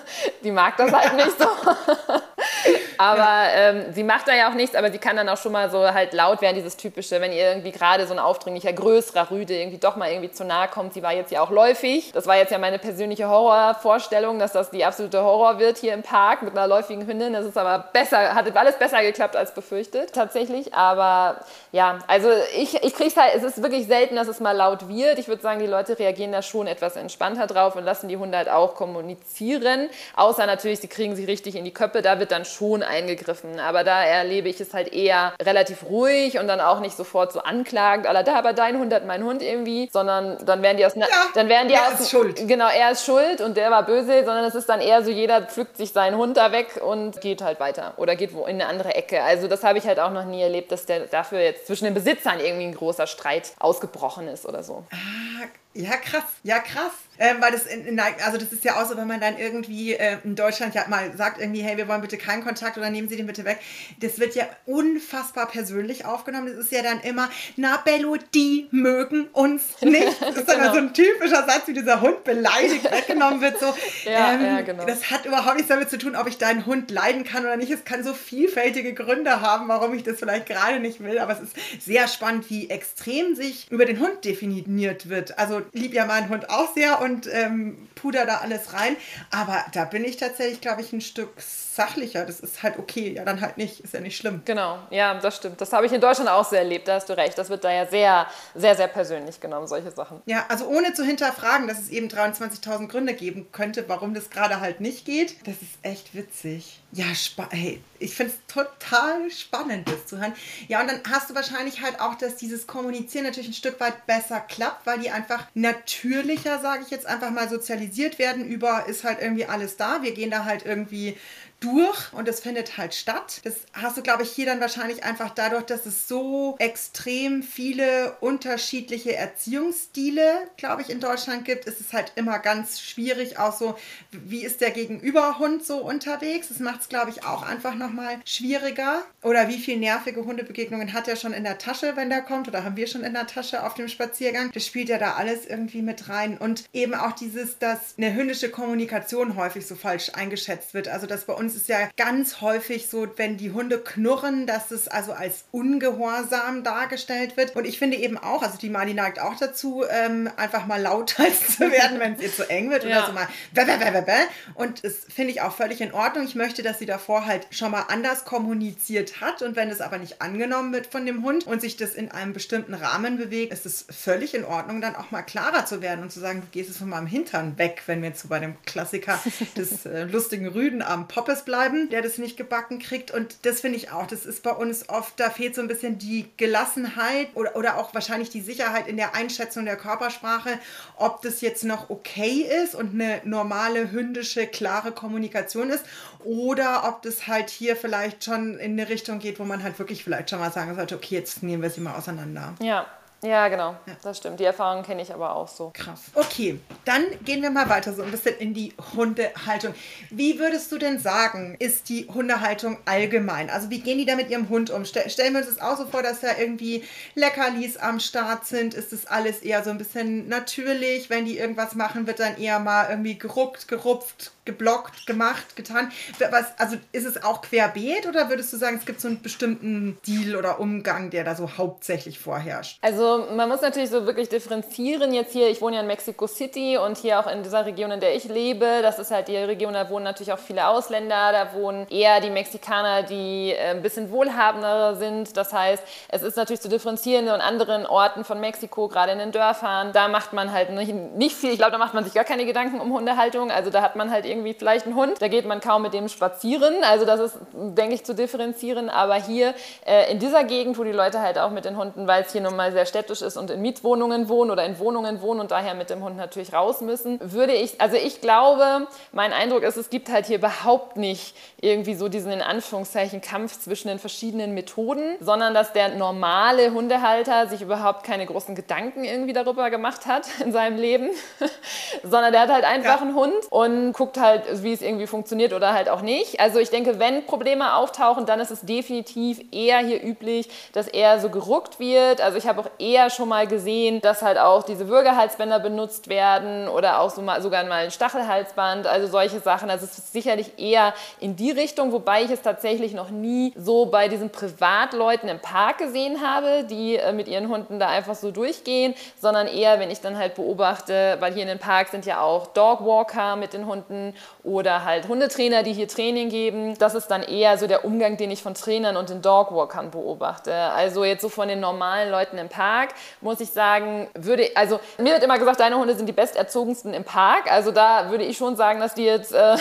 [LAUGHS] Die mag das halt nicht so. [LAUGHS] Aber ja. ähm, sie macht da ja auch nichts, aber sie kann dann auch schon mal so halt laut werden, dieses typische, wenn ihr irgendwie gerade so ein aufdringlicher, größerer Rüde irgendwie doch mal irgendwie zu nahe kommt. Sie war jetzt ja auch läufig. Das war jetzt ja meine persönliche Horrorvorstellung, dass das die absolute Horror wird hier im Park mit einer läufigen Hündin. Das ist aber besser, hat alles besser geklappt als befürchtet, tatsächlich. Aber ja, also ich, ich kriege es halt, es ist wirklich selten, dass es mal laut wird. Ich würde sagen, die Leute reagieren da schon etwas entspannter drauf und lassen die Hunde halt auch kommunizieren. Außer natürlich, sie kriegen sie richtig in die Köppe, da wird dann schon eingegriffen. Aber da erlebe ich es halt eher relativ ruhig und dann auch nicht sofort so anklagend, aller da, aber dein Hund hat mein Hund irgendwie, sondern dann werden die aus, ja, dann werden die
er
aus,
ist schuld.
genau, er ist schuld und der war böse, sondern es ist dann eher so, jeder pflückt sich seinen Hund da weg und geht halt weiter oder geht wo in eine andere Ecke. Also das habe ich halt auch noch nie erlebt, dass der dafür jetzt zwischen den Besitzern irgendwie ein großer Streit ausgebrochen ist oder so.
Ah, ja, krass. Ja, krass. Ähm, weil das, in, in, also das ist ja auch so, wenn man dann irgendwie äh, in Deutschland ja mal sagt, irgendwie, hey, wir wollen bitte keinen Kontakt oder nehmen Sie den bitte weg. Das wird ja unfassbar persönlich aufgenommen. Das ist ja dann immer, na Bello, die mögen uns [LAUGHS] nicht. Das ist dann genau. so ein typischer Satz, wie dieser Hund beleidigt weggenommen wird. So. [LAUGHS] ja, ähm, ja, genau. Das hat überhaupt nichts damit zu tun, ob ich deinen Hund leiden kann oder nicht. Es kann so vielfältige Gründe haben, warum ich das vielleicht gerade nicht will. Aber es ist sehr spannend, wie extrem sich über den Hund definiert wird. Also lieb ja meinen Hund auch sehr und ähm, puder da alles rein. Aber da bin ich tatsächlich, glaube ich, ein Stück sachlicher. Das ist halt okay. Ja, dann halt nicht. Ist ja nicht schlimm.
Genau, ja, das stimmt. Das habe ich in Deutschland auch sehr erlebt. Da hast du recht. Das wird da ja sehr, sehr, sehr persönlich genommen, solche Sachen.
Ja, also ohne zu hinterfragen, dass es eben 23.000 Gründe geben könnte, warum das gerade halt nicht geht. Das ist echt witzig. Ja, hey, ich finde es total spannend, das zu hören. Ja, und dann hast du wahrscheinlich halt auch, dass dieses Kommunizieren natürlich ein Stück weit besser klappt, weil die einfach natürlicher, sage ich jetzt einfach mal, sozialisiert werden über, ist halt irgendwie alles da. Wir gehen da halt irgendwie durch und es findet halt statt. Das hast du, glaube ich, hier dann wahrscheinlich einfach dadurch, dass es so extrem viele unterschiedliche Erziehungsstile, glaube ich, in Deutschland gibt, ist es halt immer ganz schwierig, auch so, wie ist der Gegenüberhund so unterwegs? Das macht es, glaube ich, auch einfach nochmal schwieriger. Oder wie viele nervige Hundebegegnungen hat er schon in der Tasche, wenn der kommt? Oder haben wir schon in der Tasche auf dem Spaziergang? Das spielt ja da alles irgendwie mit rein. Und eben auch dieses, dass eine hündische Kommunikation häufig so falsch eingeschätzt wird. Also, dass bei uns es ist ja ganz häufig so, wenn die Hunde knurren, dass es also als ungehorsam dargestellt wird. Und ich finde eben auch, also die Mali neigt auch dazu, ähm, einfach mal lauter [LAUGHS] zu werden, wenn es ihr zu eng wird ja. oder so mal. Und das finde ich auch völlig in Ordnung. Ich möchte, dass sie davor halt schon mal anders kommuniziert hat. Und wenn es aber nicht angenommen wird von dem Hund und sich das in einem bestimmten Rahmen bewegt, ist es völlig in Ordnung, dann auch mal klarer zu werden und zu sagen, du gehst es von meinem Hintern weg, wenn wir jetzt so bei dem Klassiker des äh, lustigen Rüden am Poppes bleiben, der das nicht gebacken kriegt. Und das finde ich auch, das ist bei uns oft, da fehlt so ein bisschen die Gelassenheit oder, oder auch wahrscheinlich die Sicherheit in der Einschätzung der Körpersprache, ob das jetzt noch okay ist und eine normale, hündische, klare Kommunikation ist oder ob das halt hier vielleicht schon in eine Richtung geht, wo man halt wirklich vielleicht schon mal sagen sollte, okay, jetzt nehmen wir sie mal auseinander.
Ja, ja, genau. Ja. Das stimmt. Die Erfahrung kenne ich aber auch so.
Krass. Okay, dann gehen wir mal weiter so ein bisschen in die Hundehaltung. Wie würdest du denn sagen, ist die Hundehaltung allgemein? Also wie gehen die da mit ihrem Hund um? stellen wir uns das auch so vor, dass da irgendwie Leckerlis am Start sind? Ist das alles eher so ein bisschen natürlich? Wenn die irgendwas machen, wird dann eher mal irgendwie geruckt, gerupft, geblockt, gemacht, getan. Was, also ist es auch querbeet oder würdest du sagen, es gibt so einen bestimmten Stil oder Umgang, der da so hauptsächlich vorherrscht?
Also man muss natürlich so wirklich differenzieren. Jetzt hier, ich wohne ja in Mexico City und hier auch in dieser Region, in der ich lebe, das ist halt die Region, da wohnen natürlich auch viele Ausländer, da wohnen eher die Mexikaner, die äh, ein bisschen wohlhabender sind. Das heißt, es ist natürlich zu differenzieren in anderen Orten von Mexiko, gerade in den Dörfern. Da macht man halt nicht, nicht viel. Ich glaube, da macht man sich gar keine Gedanken um Hundehaltung. Also da hat man halt irgendwie vielleicht einen Hund, da geht man kaum mit dem spazieren. Also das ist, denke ich, zu differenzieren. Aber hier äh, in dieser Gegend, wo die Leute halt auch mit den Hunden, weil es hier nun mal sehr städtisch ist und in Mietwohnungen wohnen oder in Wohnungen wohnen und daher mit dem Hund natürlich raus müssen, würde ich, also ich glaube, mein Eindruck ist, es gibt halt hier überhaupt nicht irgendwie so diesen in Anführungszeichen Kampf zwischen den verschiedenen Methoden, sondern dass der normale Hundehalter sich überhaupt keine großen Gedanken irgendwie darüber gemacht hat in seinem Leben, [LAUGHS] sondern der hat halt einfach ja. einen Hund und guckt halt halt, wie es irgendwie funktioniert oder halt auch nicht. Also ich denke, wenn Probleme auftauchen, dann ist es definitiv eher hier üblich, dass er so geruckt wird. Also ich habe auch eher schon mal gesehen, dass halt auch diese Würgehalsbänder benutzt werden oder auch so mal, sogar mal ein Stachelhalsband, also solche Sachen. Also es ist sicherlich eher in die Richtung, wobei ich es tatsächlich noch nie so bei diesen Privatleuten im Park gesehen habe, die äh, mit ihren Hunden da einfach so durchgehen, sondern eher, wenn ich dann halt beobachte, weil hier in den Park sind ja auch Dogwalker mit den Hunden oder halt Hundetrainer, die hier Training geben. Das ist dann eher so der Umgang, den ich von Trainern und den Dogwalkern beobachte. Also jetzt so von den normalen Leuten im Park muss ich sagen, würde, also mir wird immer gesagt, deine Hunde sind die besterzogensten im Park. Also da würde ich schon sagen, dass die jetzt äh,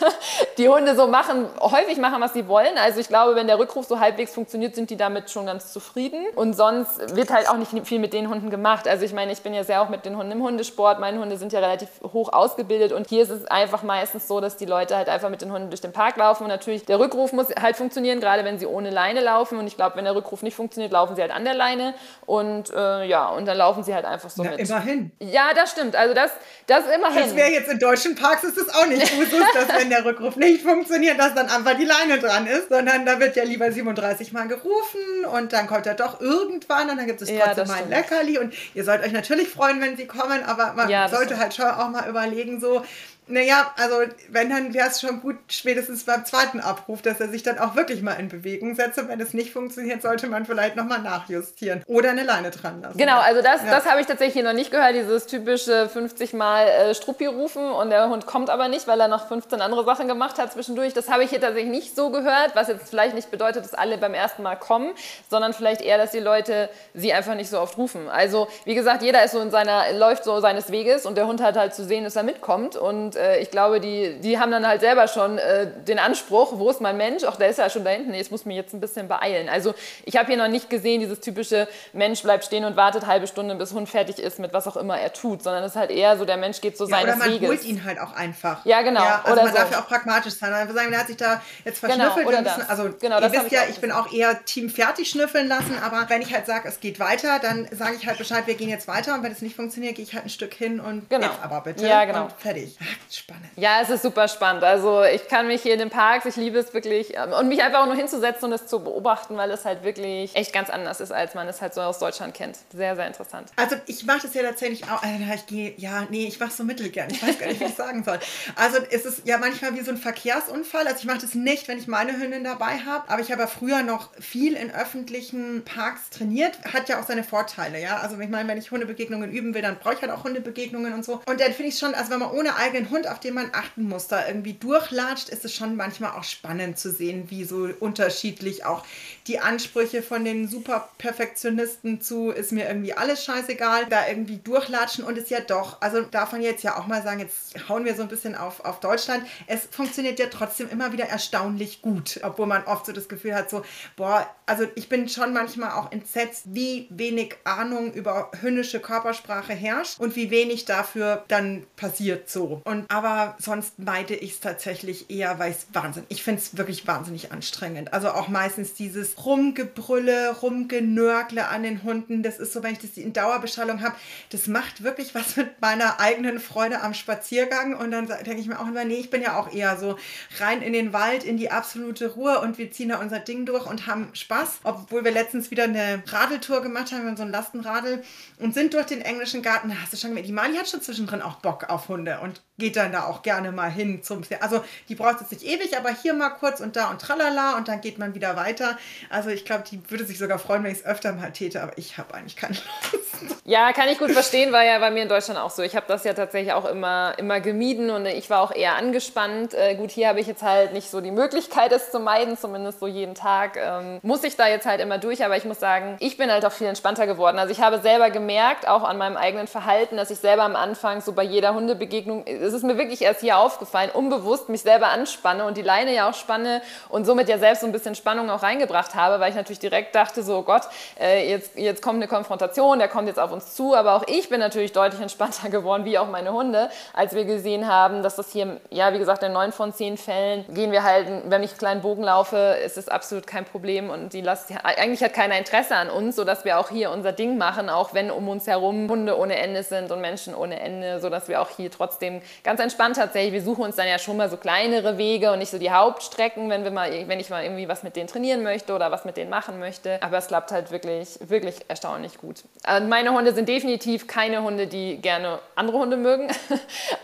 [LAUGHS] die Hunde so machen, häufig machen, was sie wollen. Also ich glaube, wenn der Rückruf so halbwegs funktioniert, sind die damit schon ganz zufrieden. Und sonst wird halt auch nicht viel mit den Hunden gemacht. Also ich meine, ich bin ja sehr auch mit den Hunden im Hundesport. Meine Hunde sind ja relativ hoch ausgebildet und hier ist es einfach meistens so, dass die Leute halt einfach mit den Hunden durch den Park laufen und natürlich der Rückruf muss halt funktionieren, gerade wenn sie ohne Leine laufen. Und ich glaube, wenn der Rückruf nicht funktioniert, laufen sie halt an der Leine und äh, ja, und dann laufen sie halt einfach so
Na,
mit.
Immerhin.
Ja, das stimmt. Also das, das immerhin.
Das wäre jetzt in deutschen Parks ist es auch nicht Usus, dass [LAUGHS] wenn der Rückruf nicht funktioniert, dass dann einfach die Leine dran ist, sondern da wird ja lieber 37 Mal gerufen und dann kommt er doch irgendwann und dann gibt es
Ja,
trotzdem
das
mal ein. Leckerli und ihr sollt euch natürlich freuen, wenn sie kommen, aber man
Ja,
sollte halt schon auch mal überlegen, so, naja, also wenn, dann wäre es schon gut, spätestens beim zweiten Abruf, dass er sich dann auch wirklich mal in Bewegung setzt. Und wenn es nicht funktioniert, sollte man vielleicht nochmal nachjustieren oder eine Leine dran lassen.
Genau, also das,
Ja.
das habe ich tatsächlich noch nicht gehört, dieses typische 50 Mal äh, Struppi rufen und der Hund kommt aber nicht, weil er noch 15 andere Sachen gemacht hat zwischendurch. Das habe ich hier tatsächlich nicht so gehört, was jetzt vielleicht nicht bedeutet, dass alle beim ersten Mal kommen, sondern vielleicht eher, dass die Leute sie einfach nicht so oft rufen. Also wie gesagt, jeder ist so in seiner, läuft so seines Weges und der Hund hat halt zu sehen, dass er mitkommt und äh, ich glaube, die, die haben dann halt selber schon äh, den Anspruch, wo ist mein Mensch? Ach, der ist ja schon da hinten, nee, ich muss mich jetzt ein bisschen beeilen. Also ich habe hier noch nicht gesehen, dieses typische Mensch bleibt stehen und wartet halbe Stunde, bis Hund fertig ist mit was auch immer er tut, sondern es ist halt eher so, der Mensch geht so
Ja,
seines
oder man
Weges.
holt ihn halt auch einfach.
Ja, genau.
Ja, also
Oder
man
so.
darf ja auch pragmatisch sein. Einfach sagen, der hat sich da jetzt verschnüffelt.
Genau, oder das.
also
Genau,
ihr
das
wisst
ich
ja,
auch
ich bin auch eher Team fertig schnüffeln lassen, aber wenn ich halt sage, es geht weiter, dann sage ich halt Bescheid, wir gehen jetzt weiter und wenn es nicht funktioniert, gehe ich halt ein Stück hin und
Genau.
jetzt aber bitte
Ja, genau.
und fertig. Spannend.
Ja, es ist super spannend. Also ich kann mich hier in den Parks, ich liebe es wirklich ähm, und mich einfach auch nur hinzusetzen und es zu beobachten, weil es halt wirklich echt ganz anders ist, als man es halt so aus Deutschland kennt. Sehr, sehr interessant.
Also ich mache das ja tatsächlich auch, also ich gehe, ja, nee, ich mache so mittelgern. Ich weiß gar nicht, wie ich [LAUGHS] sagen soll. Also es ist ja manchmal wie so ein Verkehrsunfall. Also ich mache das nicht, wenn ich meine Hündin dabei habe. Aber ich habe ja früher noch viel in öffentlichen Parks trainiert. Hat ja auch seine Vorteile, ja. Also ich meine, wenn ich Hundebegegnungen üben will, dann brauche ich halt auch Hundebegegnungen und so. Und dann finde ich schon, also wenn man ohne eigenen Hund, auf den man achten muss, da irgendwie durchlatscht, ist es schon manchmal auch spannend zu sehen, wie so unterschiedlich auch die Ansprüche von den Super-Perfektionisten zu, ist mir irgendwie alles scheißegal, da irgendwie durchlatschen und es ja doch, also darf man jetzt ja auch mal sagen, jetzt hauen wir so ein bisschen auf, auf Deutschland, es funktioniert ja trotzdem immer wieder erstaunlich gut, obwohl man oft so das Gefühl hat, so, boah, also ich bin schon manchmal auch entsetzt, wie wenig Ahnung über hündische Körpersprache herrscht und wie wenig dafür dann passiert so. Und aber sonst meide ich es tatsächlich eher, weil es Wahnsinn, ich finde es wirklich wahnsinnig anstrengend. Also auch meistens dieses Rumgebrülle, Rumgenörgle an den Hunden, das ist so, wenn ich das in Dauerbeschallung habe, das macht wirklich was mit meiner eigenen Freude am Spaziergang. Und dann denke ich mir auch immer, nee, ich bin ja auch eher so rein in den Wald, in die absolute Ruhe. Und wir ziehen da unser Ding durch und haben Spaß, obwohl wir letztens wieder eine Radeltour gemacht haben, so ein Lastenradel und sind durch den englischen Garten, hast du schon gemerkt, die Mali hat schon zwischendrin auch Bock auf Hunde. Und geht dann da auch gerne mal hin zum, also die braucht jetzt nicht ewig, aber hier mal kurz und da und tralala und dann geht man wieder weiter. Also ich glaube, die würde sich sogar freuen, wenn ich es öfter mal täte, aber ich habe eigentlich keine Lust. [LAUGHS]
Ja, kann ich gut verstehen, war ja bei mir in Deutschland auch so. Ich habe das ja tatsächlich auch immer, immer gemieden und ich war auch eher angespannt. Äh, gut, hier habe ich jetzt halt nicht so die Möglichkeit, es zu meiden, zumindest so jeden Tag. Ähm, muss ich da jetzt halt immer durch, aber ich muss sagen, ich bin halt auch viel entspannter geworden. Also ich habe selber gemerkt, auch an meinem eigenen Verhalten, dass ich selber am Anfang so bei jeder Hundebegegnung, es ist mir wirklich erst hier aufgefallen, unbewusst mich selber anspanne und die Leine ja auch spanne und somit ja selbst so ein bisschen Spannung auch reingebracht habe, weil ich natürlich direkt dachte, so oh Gott, äh, jetzt, jetzt kommt eine Konfrontation, der kommt jetzt auf uns zu, aber auch ich bin natürlich deutlich entspannter [LAUGHS] geworden, wie auch meine Hunde, als wir gesehen haben, dass das hier, ja, wie gesagt, in neun von zehn Fällen gehen wir halt, wenn ich einen kleinen Bogen laufe, ist es absolut kein Problem und die lassen, eigentlich hat keiner Interesse an uns, sodass wir auch hier unser Ding machen, auch wenn um uns herum Hunde ohne Ende sind und Menschen ohne Ende, sodass wir auch hier trotzdem ganz entspannt tatsächlich, wir suchen uns dann ja schon mal so kleinere Wege und nicht so die Hauptstrecken, wenn wir mal, wenn ich mal irgendwie was mit denen trainieren möchte oder was mit denen machen möchte, aber es klappt halt wirklich, wirklich erstaunlich gut. Und meine Hunde sind definitiv keine Hunde, die gerne andere Hunde mögen. [LAUGHS]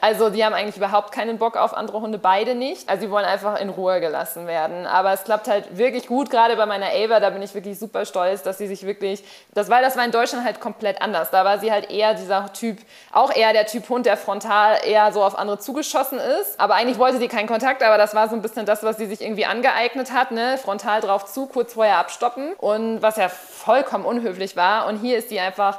Also die haben eigentlich überhaupt keinen Bock auf andere Hunde, beide nicht. Also sie wollen einfach in Ruhe gelassen werden. Aber es klappt halt wirklich gut, gerade bei meiner Ava, da bin ich wirklich super stolz, dass sie sich wirklich, das, weil das war in Deutschland halt komplett anders. Da war sie halt eher dieser Typ, auch eher der Typ Hund, der frontal eher so auf andere zugeschossen ist. Aber eigentlich wollte sie keinen Kontakt, aber das war so ein bisschen das, was sie sich irgendwie angeeignet hat, ne? frontal drauf zu, kurz vorher abstoppen. Und was ja vollkommen unhöflich war. Und hier ist sie einfach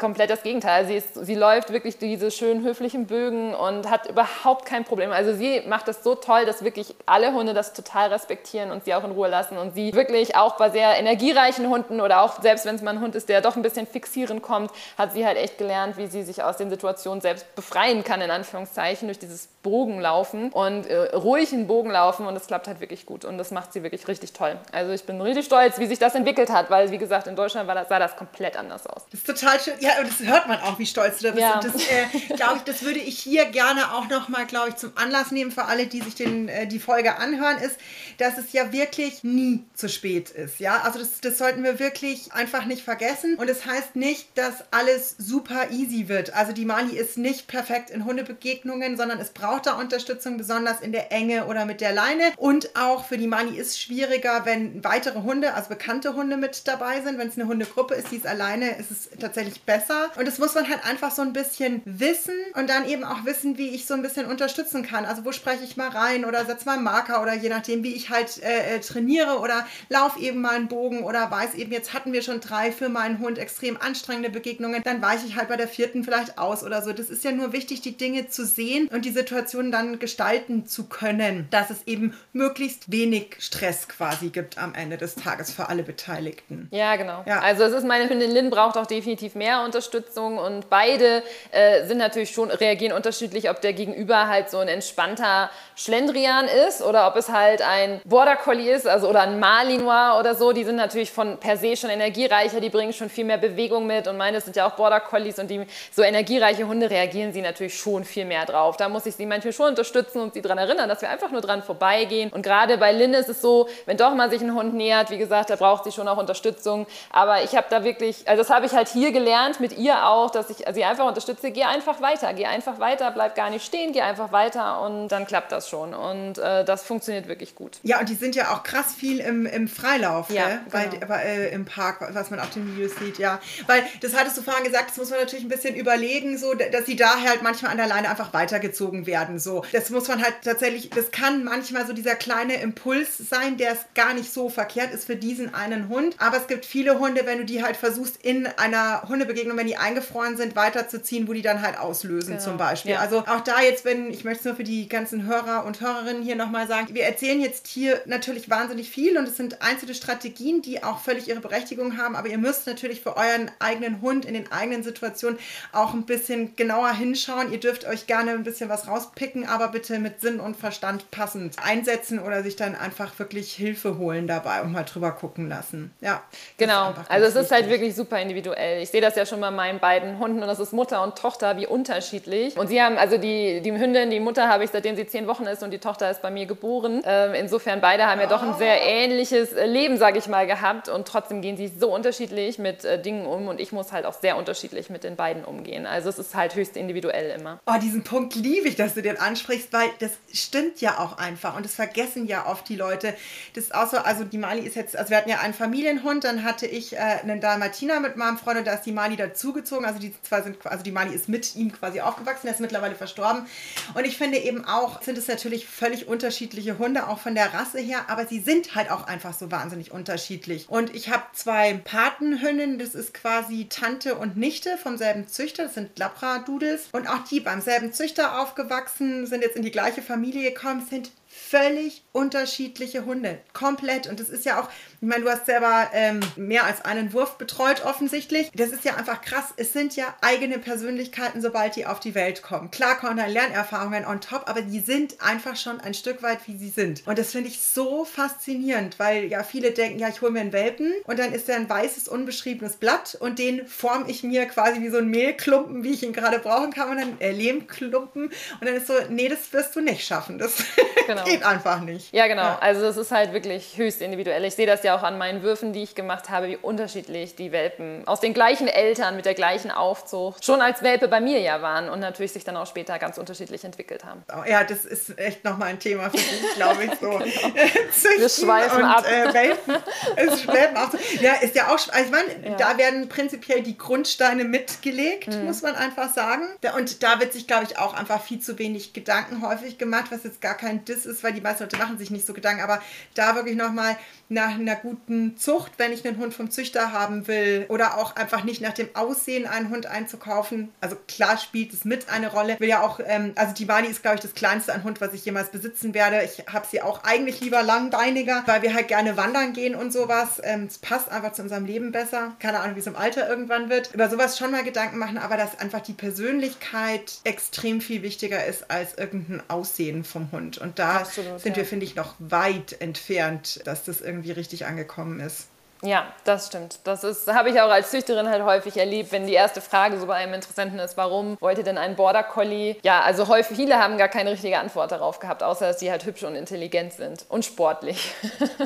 komplett das Gegenteil. Sie, ist, sie läuft wirklich diese schönen höflichen Bögen und hat überhaupt kein Problem. Also sie macht das so toll, dass wirklich alle Hunde das total respektieren und sie auch in Ruhe lassen. Und sie wirklich auch bei sehr energiereichen Hunden oder auch selbst wenn es mal ein Hund ist, der doch ein bisschen fixierend kommt, hat sie halt echt gelernt, wie sie sich aus den Situationen selbst befreien kann, in Anführungszeichen, durch dieses Bogenlaufen und äh, ruhigen Bogenlaufen. Und es klappt halt wirklich gut. Und das macht sie wirklich richtig toll. Also ich bin richtig stolz, wie sich das entwickelt hat, weil wie gesagt, in Deutschland war das, sah das komplett anders aus.
Das ist total schön. Ja, das hört man auch, wie stolz du da bist. Ja. Und das, äh, glaube ich, das würde ich hier gerne auch nochmal, glaube ich, zum Anlass nehmen für alle, die sich den, äh, die Folge anhören, ist, dass es ja wirklich nie zu spät ist. Ja, also das, das sollten wir wirklich einfach nicht vergessen. Und es das heißt nicht, dass alles super easy wird. Also die Mali ist nicht perfekt in Hundebegegnungen, sondern es braucht da Unterstützung, besonders in der Enge oder mit der Leine. Und auch für die Mali ist es schwieriger, wenn weitere Hunde, also bekannte Hunde mit dabei sind. Wenn es eine Hundegruppe ist, die ist alleine, ist es tatsächlich besser besser. Und das muss man halt einfach so ein bisschen wissen und dann eben auch wissen, wie ich so ein bisschen unterstützen kann. Also wo spreche ich mal rein oder setze mal einen Marker oder je nachdem, wie ich halt äh, äh, trainiere oder lauf eben mal einen Bogen oder weiß eben, jetzt hatten wir schon drei für meinen Hund extrem anstrengende Begegnungen, dann weiche ich halt bei der vierten vielleicht aus oder so. Das ist ja nur wichtig, die Dinge zu sehen und die Situation dann gestalten zu können, dass es eben möglichst wenig Stress quasi gibt am Ende des Tages für alle Beteiligten.
Ja, genau. Ja. Also es ist meine Hündin Lynn braucht auch definitiv mehr Unterstützung und beide äh, sind natürlich schon, reagieren unterschiedlich, ob der Gegenüber halt so ein entspannter Schlendrian ist oder ob es halt ein Border Collie ist, also oder ein Malinois oder so. Die sind natürlich von per se schon energiereicher, die bringen schon viel mehr Bewegung mit und meine sind ja auch Border Collies und die so energiereiche Hunde reagieren sie natürlich schon viel mehr drauf. Da muss ich sie manchmal schon unterstützen und sie daran erinnern, dass wir einfach nur dran vorbeigehen. Und gerade bei Lynn ist es so, wenn doch mal sich ein Hund nähert, wie gesagt, da braucht sie schon auch Unterstützung. Aber ich habe da wirklich, also das habe ich halt hier gelernt, mit ihr auch, dass ich sie einfach unterstütze, geh einfach weiter, geh einfach weiter, bleib gar nicht stehen, geh einfach weiter und dann klappt das schon. Und äh, das funktioniert wirklich gut.
Ja, und die sind ja auch krass viel im, im Freilauf, ja, genau. weil, bei, äh, im Park, was man auf den Videos sieht, ja. Weil, das hattest du vorhin gesagt, das muss man natürlich ein bisschen überlegen, so, dass sie da halt manchmal an der Leine einfach weitergezogen werden, so. Das muss man halt tatsächlich, das kann manchmal so dieser kleine Impuls sein, der es gar nicht so verkehrt ist für diesen einen Hund. Aber es gibt viele Hunde, wenn du die halt versuchst, in einer Hundebegegnung und wenn die eingefroren sind, weiterzuziehen, wo die dann halt auslösen genau. zum Beispiel. Ja. Also auch da jetzt, wenn, ich möchte es nur für die ganzen Hörer und Hörerinnen hier nochmal sagen, wir erzählen jetzt hier natürlich wahnsinnig viel und es sind einzelne Strategien, die auch völlig ihre Berechtigung haben, aber ihr müsst natürlich für euren eigenen Hund in den eigenen Situationen auch ein bisschen genauer hinschauen. Ihr dürft euch gerne ein bisschen was rauspicken, aber bitte mit Sinn und Verstand passend einsetzen oder sich dann einfach wirklich Hilfe holen dabei und mal drüber gucken lassen. Ja.
Genau. Also es ist halt wirklich super individuell. Ich sehe das ja schon bei meinen beiden Hunden und das ist Mutter und Tochter, wie unterschiedlich. Und sie haben, also die, die Hündin, die Mutter habe ich seitdem sie zehn Wochen ist und die Tochter ist bei mir geboren. Ähm, insofern beide haben ja doch ein sehr ähnliches Leben, sage ich mal, gehabt und trotzdem gehen sie so unterschiedlich mit äh, Dingen um und ich muss halt auch sehr unterschiedlich mit den beiden umgehen. Also es ist halt höchst individuell immer.
Oh, diesen Punkt liebe ich, dass du den ansprichst, weil das stimmt ja auch einfach und das vergessen ja oft die Leute. Das ist auch so, also die Mali ist jetzt, also wir hatten ja einen Familienhund, dann hatte ich äh, einen Dalmatiner mit meinem Freund und da ist die Mali dazugezogen. Also die zwei sind, also die Mali ist mit ihm quasi aufgewachsen, er ist mittlerweile verstorben. Und ich finde eben auch, sind es natürlich völlig unterschiedliche Hunde, auch von der Rasse her, aber sie sind halt auch einfach so wahnsinnig unterschiedlich. Und ich habe zwei Patenhündinnen, das ist quasi Tante und Nichte vom selben Züchter, das sind Labradudels. Und auch die beim selben Züchter aufgewachsen, sind jetzt in die gleiche Familie gekommen, sind völlig unterschiedliche Hunde. Komplett. Und das ist ja auch, ich meine, du hast selber ähm, mehr als einen Wurf betreut offensichtlich. Das ist ja einfach krass. Es sind ja eigene Persönlichkeiten, sobald die auf die Welt kommen. Klar kommen dann Lernerfahrungen on top, aber die sind einfach schon ein Stück weit, wie sie sind. Und das finde ich so faszinierend, weil ja viele denken, ja, ich hole mir einen Welpen und dann ist der ein weißes, unbeschriebenes Blatt und den forme ich mir quasi wie so ein Mehlklumpen, wie ich ihn gerade brauchen kann und dann äh, Lehmklumpen und dann ist so, nee, das wirst du nicht schaffen. Das genau. [LAUGHS] geht einfach nicht.
Ja, genau. Ja. Also es ist halt wirklich höchst individuell. Ich sehe das ja auch an meinen Würfen, die ich gemacht habe, wie unterschiedlich die Welpen aus den gleichen Eltern mit der gleichen Aufzucht schon als Welpe bei mir ja waren und natürlich sich dann auch später ganz unterschiedlich entwickelt haben.
Oh, ja, das ist echt nochmal ein Thema für dich, glaube ich. So. [LAUGHS] genau. [LAUGHS]
Wir schweifen und, ab.
Äh, Welpen, es Welpen auch so. Ja, ist ja auch, also ich meine, ja. da werden prinzipiell die Grundsteine mitgelegt, mhm. muss man einfach sagen. Und da wird sich, glaube ich, auch einfach viel zu wenig Gedanken häufig gemacht, was jetzt gar kein Diss ist, weil die meisten Leute machen sich nicht so Gedanken, aber da wirklich nochmal nach einer guten Zucht, wenn ich einen Hund vom Züchter haben will oder auch einfach nicht nach dem Aussehen einen Hund einzukaufen. Also klar spielt es mit eine Rolle. Will ja auch, ähm, also die Mali ist glaube ich das kleinste an Hund, was ich jemals besitzen werde. Ich habe sie auch eigentlich lieber langbeiniger, weil wir halt gerne wandern gehen und sowas. Ähm, es passt einfach zu unserem Leben besser. Keine Ahnung, wie es im Alter irgendwann wird. Über sowas schon mal Gedanken machen, aber dass einfach die Persönlichkeit extrem viel wichtiger ist als irgendein Aussehen vom Hund. Und da Absolut, sind ja. wir, finde ich, noch weit entfernt, dass das irgendwie irgendwie richtig angekommen ist.
Ja, das stimmt. Das ist, habe ich auch als Züchterin halt häufig erlebt, wenn die erste Frage so bei einem Interessenten ist, warum wollt ihr denn einen Border Collie? Ja, also häufig, viele haben gar keine richtige Antwort darauf gehabt, außer dass sie halt hübsch und intelligent sind und sportlich.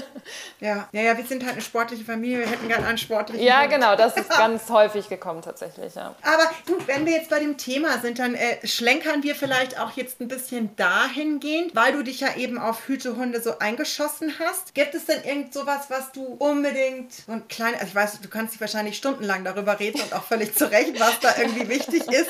[LAUGHS]
ja, ja, ja, wir sind halt eine sportliche Familie, wir hätten gerne einen sportlichen
Ja, Hund. genau, das ist [LAUGHS] ganz häufig gekommen tatsächlich, ja.
Aber du, wenn wir jetzt bei dem Thema sind, dann äh, schlenkern wir vielleicht auch jetzt ein bisschen dahingehend, weil du dich ja eben auf Hütehunde so eingeschossen hast. Gibt es denn irgend sowas, was du unbedingt unbedingt so ein kleiner, also ich weiß, du kannst dich wahrscheinlich stundenlang darüber reden und auch völlig zu Recht, was da irgendwie wichtig ist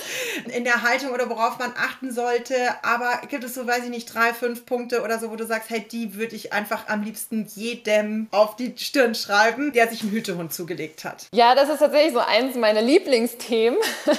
in der Haltung oder worauf man achten sollte. Aber gibt es so, weiß ich nicht, drei, fünf Punkte oder so, wo du sagst, hey, die würde ich einfach am liebsten jedem auf die Stirn schreiben, der sich einen Hütehund zugelegt hat?
Ja, das ist tatsächlich so eins meiner Lieblingsthemen,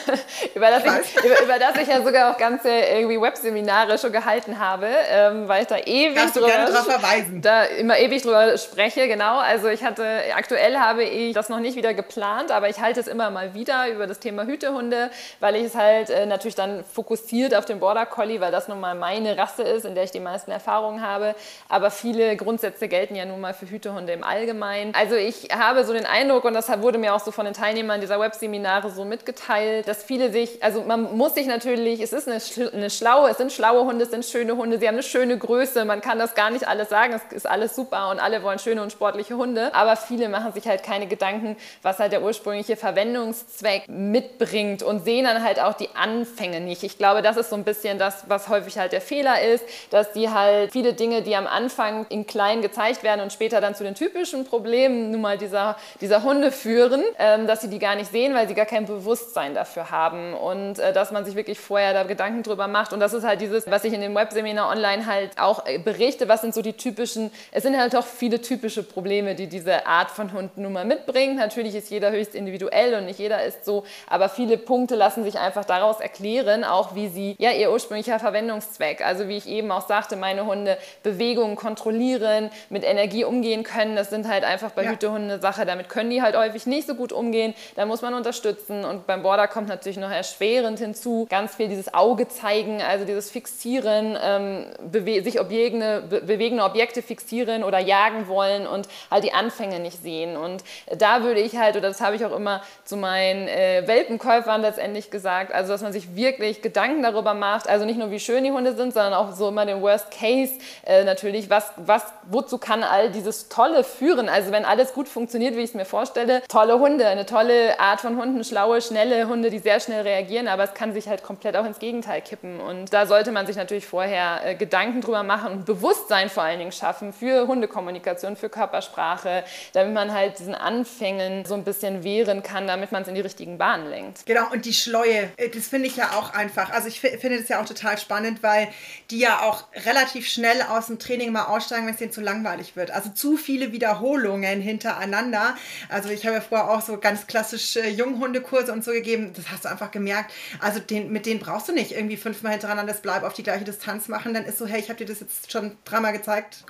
[LAUGHS] über, das ich, über, über, das ich ja sogar auch ganze irgendwie Webseminare schon gehalten habe, ähm, weil ich da ewig
Darfst drüber, verweisen.
da immer ewig drüber spreche, genau. Also ich hatte aktuell habe ich das noch nicht wieder geplant, aber ich halte es immer mal wieder über das Thema Hütehunde, weil ich es halt äh, natürlich dann fokussiert auf den Border Collie, weil das nun mal meine Rasse ist, in der ich die meisten Erfahrungen habe. Aber viele Grundsätze gelten ja nun mal für Hütehunde im Allgemeinen. Also ich habe so den Eindruck, und das wurde mir auch so von den Teilnehmern dieser Webseminare so mitgeteilt, dass viele sich, also man muss sich natürlich, es ist eine, eine schlaue, es sind schlaue Hunde, es sind schöne Hunde, sie haben eine schöne Größe, man kann das gar nicht alles sagen, es ist alles super und alle wollen schöne und sportliche Hunde, aber viele machen sich halt keine Gedanken, was halt der ursprüngliche Verwendungszweck mitbringt und sehen dann halt auch die Anfänge nicht. Ich glaube, das ist so ein bisschen das, was häufig halt der Fehler ist, dass die halt viele Dinge, die am Anfang in klein gezeigt werden und später dann zu den typischen Problemen nun mal dieser, dieser Hunde führen, ähm, dass sie die gar nicht sehen, weil sie gar kein Bewusstsein dafür haben. Und äh, dass man sich wirklich vorher da Gedanken drüber macht. Und das ist halt dieses, was ich in dem Webseminar online halt auch äh, berichte, was sind so die typischen, es sind halt auch viele typische Probleme, die diese Art von von Hund nun mal mitbringt. Natürlich ist jeder höchst individuell und nicht jeder ist so, aber viele Punkte lassen sich einfach daraus erklären, auch wie sie, ja, ihr ursprünglicher Verwendungszweck, also wie ich eben auch sagte, meine Hunde Bewegungen kontrollieren, mit Energie umgehen können, das sind halt einfach bei ja. Hütehunden eine Sache, damit können die halt häufig nicht so gut umgehen, da muss man unterstützen. Und beim Border kommt natürlich noch erschwerend hinzu, ganz viel dieses Auge zeigen, also dieses Fixieren, ähm, sich Objekte, be bewegende Objekte fixieren oder jagen wollen und halt die Anfänge nicht sehen. Und da würde ich halt, oder das habe ich auch immer zu meinen äh, Welpenkäufern letztendlich gesagt, also dass man sich wirklich Gedanken darüber macht, also nicht nur wie schön die Hunde sind, sondern auch so immer den Worst Case äh, natürlich, was, was, wozu kann all dieses Tolle führen? Also wenn alles gut funktioniert, wie ich es mir vorstelle, tolle Hunde, eine tolle Art von Hunden, schlaue, schnelle Hunde, die sehr schnell reagieren, aber es kann sich halt komplett auch ins Gegenteil kippen. Und da sollte man sich natürlich vorher äh, Gedanken drüber machen und Bewusstsein vor allen Dingen schaffen für Hundekommunikation, für Körpersprache, damit man halt diesen Anfängen so ein bisschen wehren kann, damit man es in die richtigen Bahnen lenkt.
Genau, und die Schleue, äh, das finde ich ja auch einfach. Also ich finde das ja auch total spannend, weil die ja auch relativ schnell aus dem Training mal aussteigen, wenn es denen zu langweilig wird. Also zu viele Wiederholungen hintereinander. Also ich habe ja vorher auch so ganz klassisch äh, Junghundekurse und so gegeben. Das hast du einfach gemerkt. Also den, mit denen brauchst du nicht irgendwie fünfmal hintereinander das Bleib auf die gleiche Distanz machen. Dann ist so, hey, ich habe dir das jetzt schon dreimal gezeigt.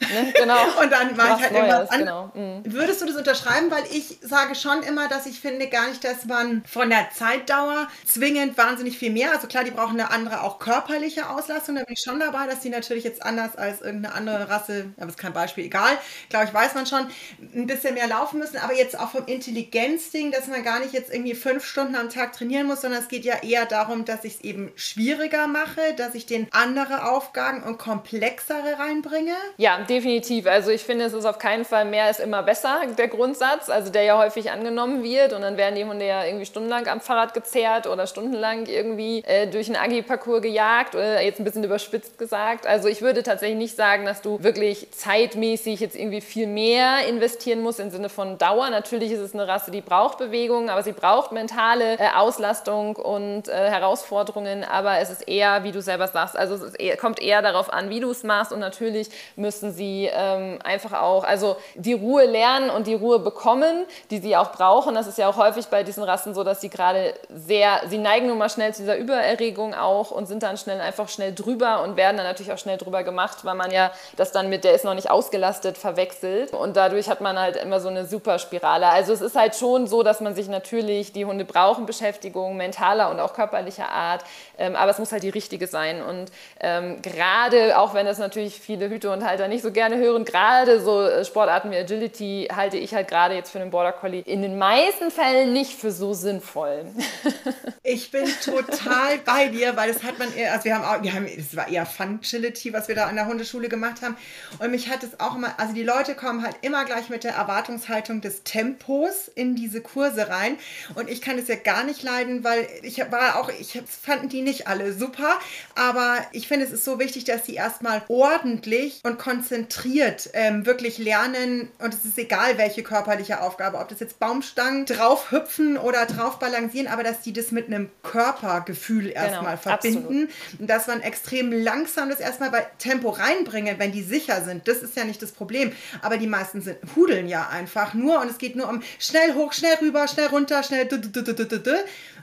Ne, genau. [LAUGHS]
und dann mache ich halt irgendwas an.
Genau.
Mhm. Würdest du das unterschreiben? Weil ich sage schon immer, dass ich finde gar nicht, dass man von der Zeitdauer zwingend wahnsinnig viel mehr, also klar, die brauchen eine andere auch körperliche Auslastung, da bin ich schon dabei, dass die natürlich jetzt anders als irgendeine andere Rasse, aber ist kein Beispiel, egal, glaube ich, weiß man schon, ein bisschen mehr laufen müssen, aber jetzt auch vom Intelligenzding, dass man gar nicht jetzt irgendwie fünf Stunden am Tag trainieren muss, sondern es geht ja eher darum, dass ich es eben schwieriger mache, dass ich den andere Aufgaben und komplexere reinbringe.
Ja, definitiv. Also ich finde, es ist auf keinen Fall mehr ist immer besser, der Grundsatz, also der ja häufig angenommen wird und dann werden die Hunde ja irgendwie stundenlang am Fahrrad gezerrt oder stundenlang irgendwie äh, durch einen Agi-Parcours gejagt oder jetzt ein bisschen überspitzt gesagt. Also ich würde tatsächlich nicht sagen, dass du wirklich zeitmäßig jetzt irgendwie viel mehr investieren musst im Sinne von Dauer. Natürlich ist es eine Rasse, die braucht Bewegung, aber sie braucht mentale äh, Auslastung und äh, Herausforderungen, aber es ist eher, wie du selber sagst, also es eher, kommt eher darauf an, wie du es machst und natürlich müssen sie ähm, einfach auch, also die Ruhe lernen und die Ruhe bekommen, die sie auch brauchen. Das ist ja auch häufig bei diesen Rassen so, dass sie gerade sehr, sie neigen nun mal schnell zu dieser Übererregung auch und sind dann schnell einfach schnell drüber und werden dann natürlich auch schnell drüber gemacht, weil man ja das dann mit, der ist noch nicht ausgelastet, verwechselt und dadurch hat man halt immer so eine Superspirale. Also es ist halt schon so, dass man sich natürlich, die Hunde brauchen Beschäftigung, mentaler und auch körperlicher Art, ähm, aber es muss halt die richtige sein und ähm, gerade, auch wenn das natürlich viele Hüte und Halter nicht so gerne hören, gerade so äh, Sportarten wie Agility halte ich halt gerade jetzt für einen Border Collie in den meisten Fällen nicht für so sinnvoll. [LAUGHS]
ich bin total bei dir, weil das hat man eher, also wir haben auch, wir haben, es war eher Fun-Agility, was wir da an der Hundeschule gemacht haben. Und mich hat es auch immer, also die Leute kommen halt immer gleich mit der Erwartungshaltung des Tempos in diese Kurse rein. Und ich kann es ja gar nicht leiden, weil ich war auch, ich fanden die nicht alle super, aber ich finde, es ist so wichtig, dass sie erstmal ordentlich und konzentriert ähm, wirklich lernen. Und es ist egal, welche körperliche Aufgabe, ob das jetzt Baumstangen drauf hüpfen oder drauf balancieren, aber dass die das mit einem Körpergefühl genau, erstmal genau, verbinden. Absolut. Und dass man extrem langsam das erstmal bei Tempo reinbringen, wenn die sicher sind. Das ist ja nicht das Problem. Aber die meisten sind, hudeln ja einfach nur und es geht nur um schnell hoch, schnell rüber, schnell runter, schnell.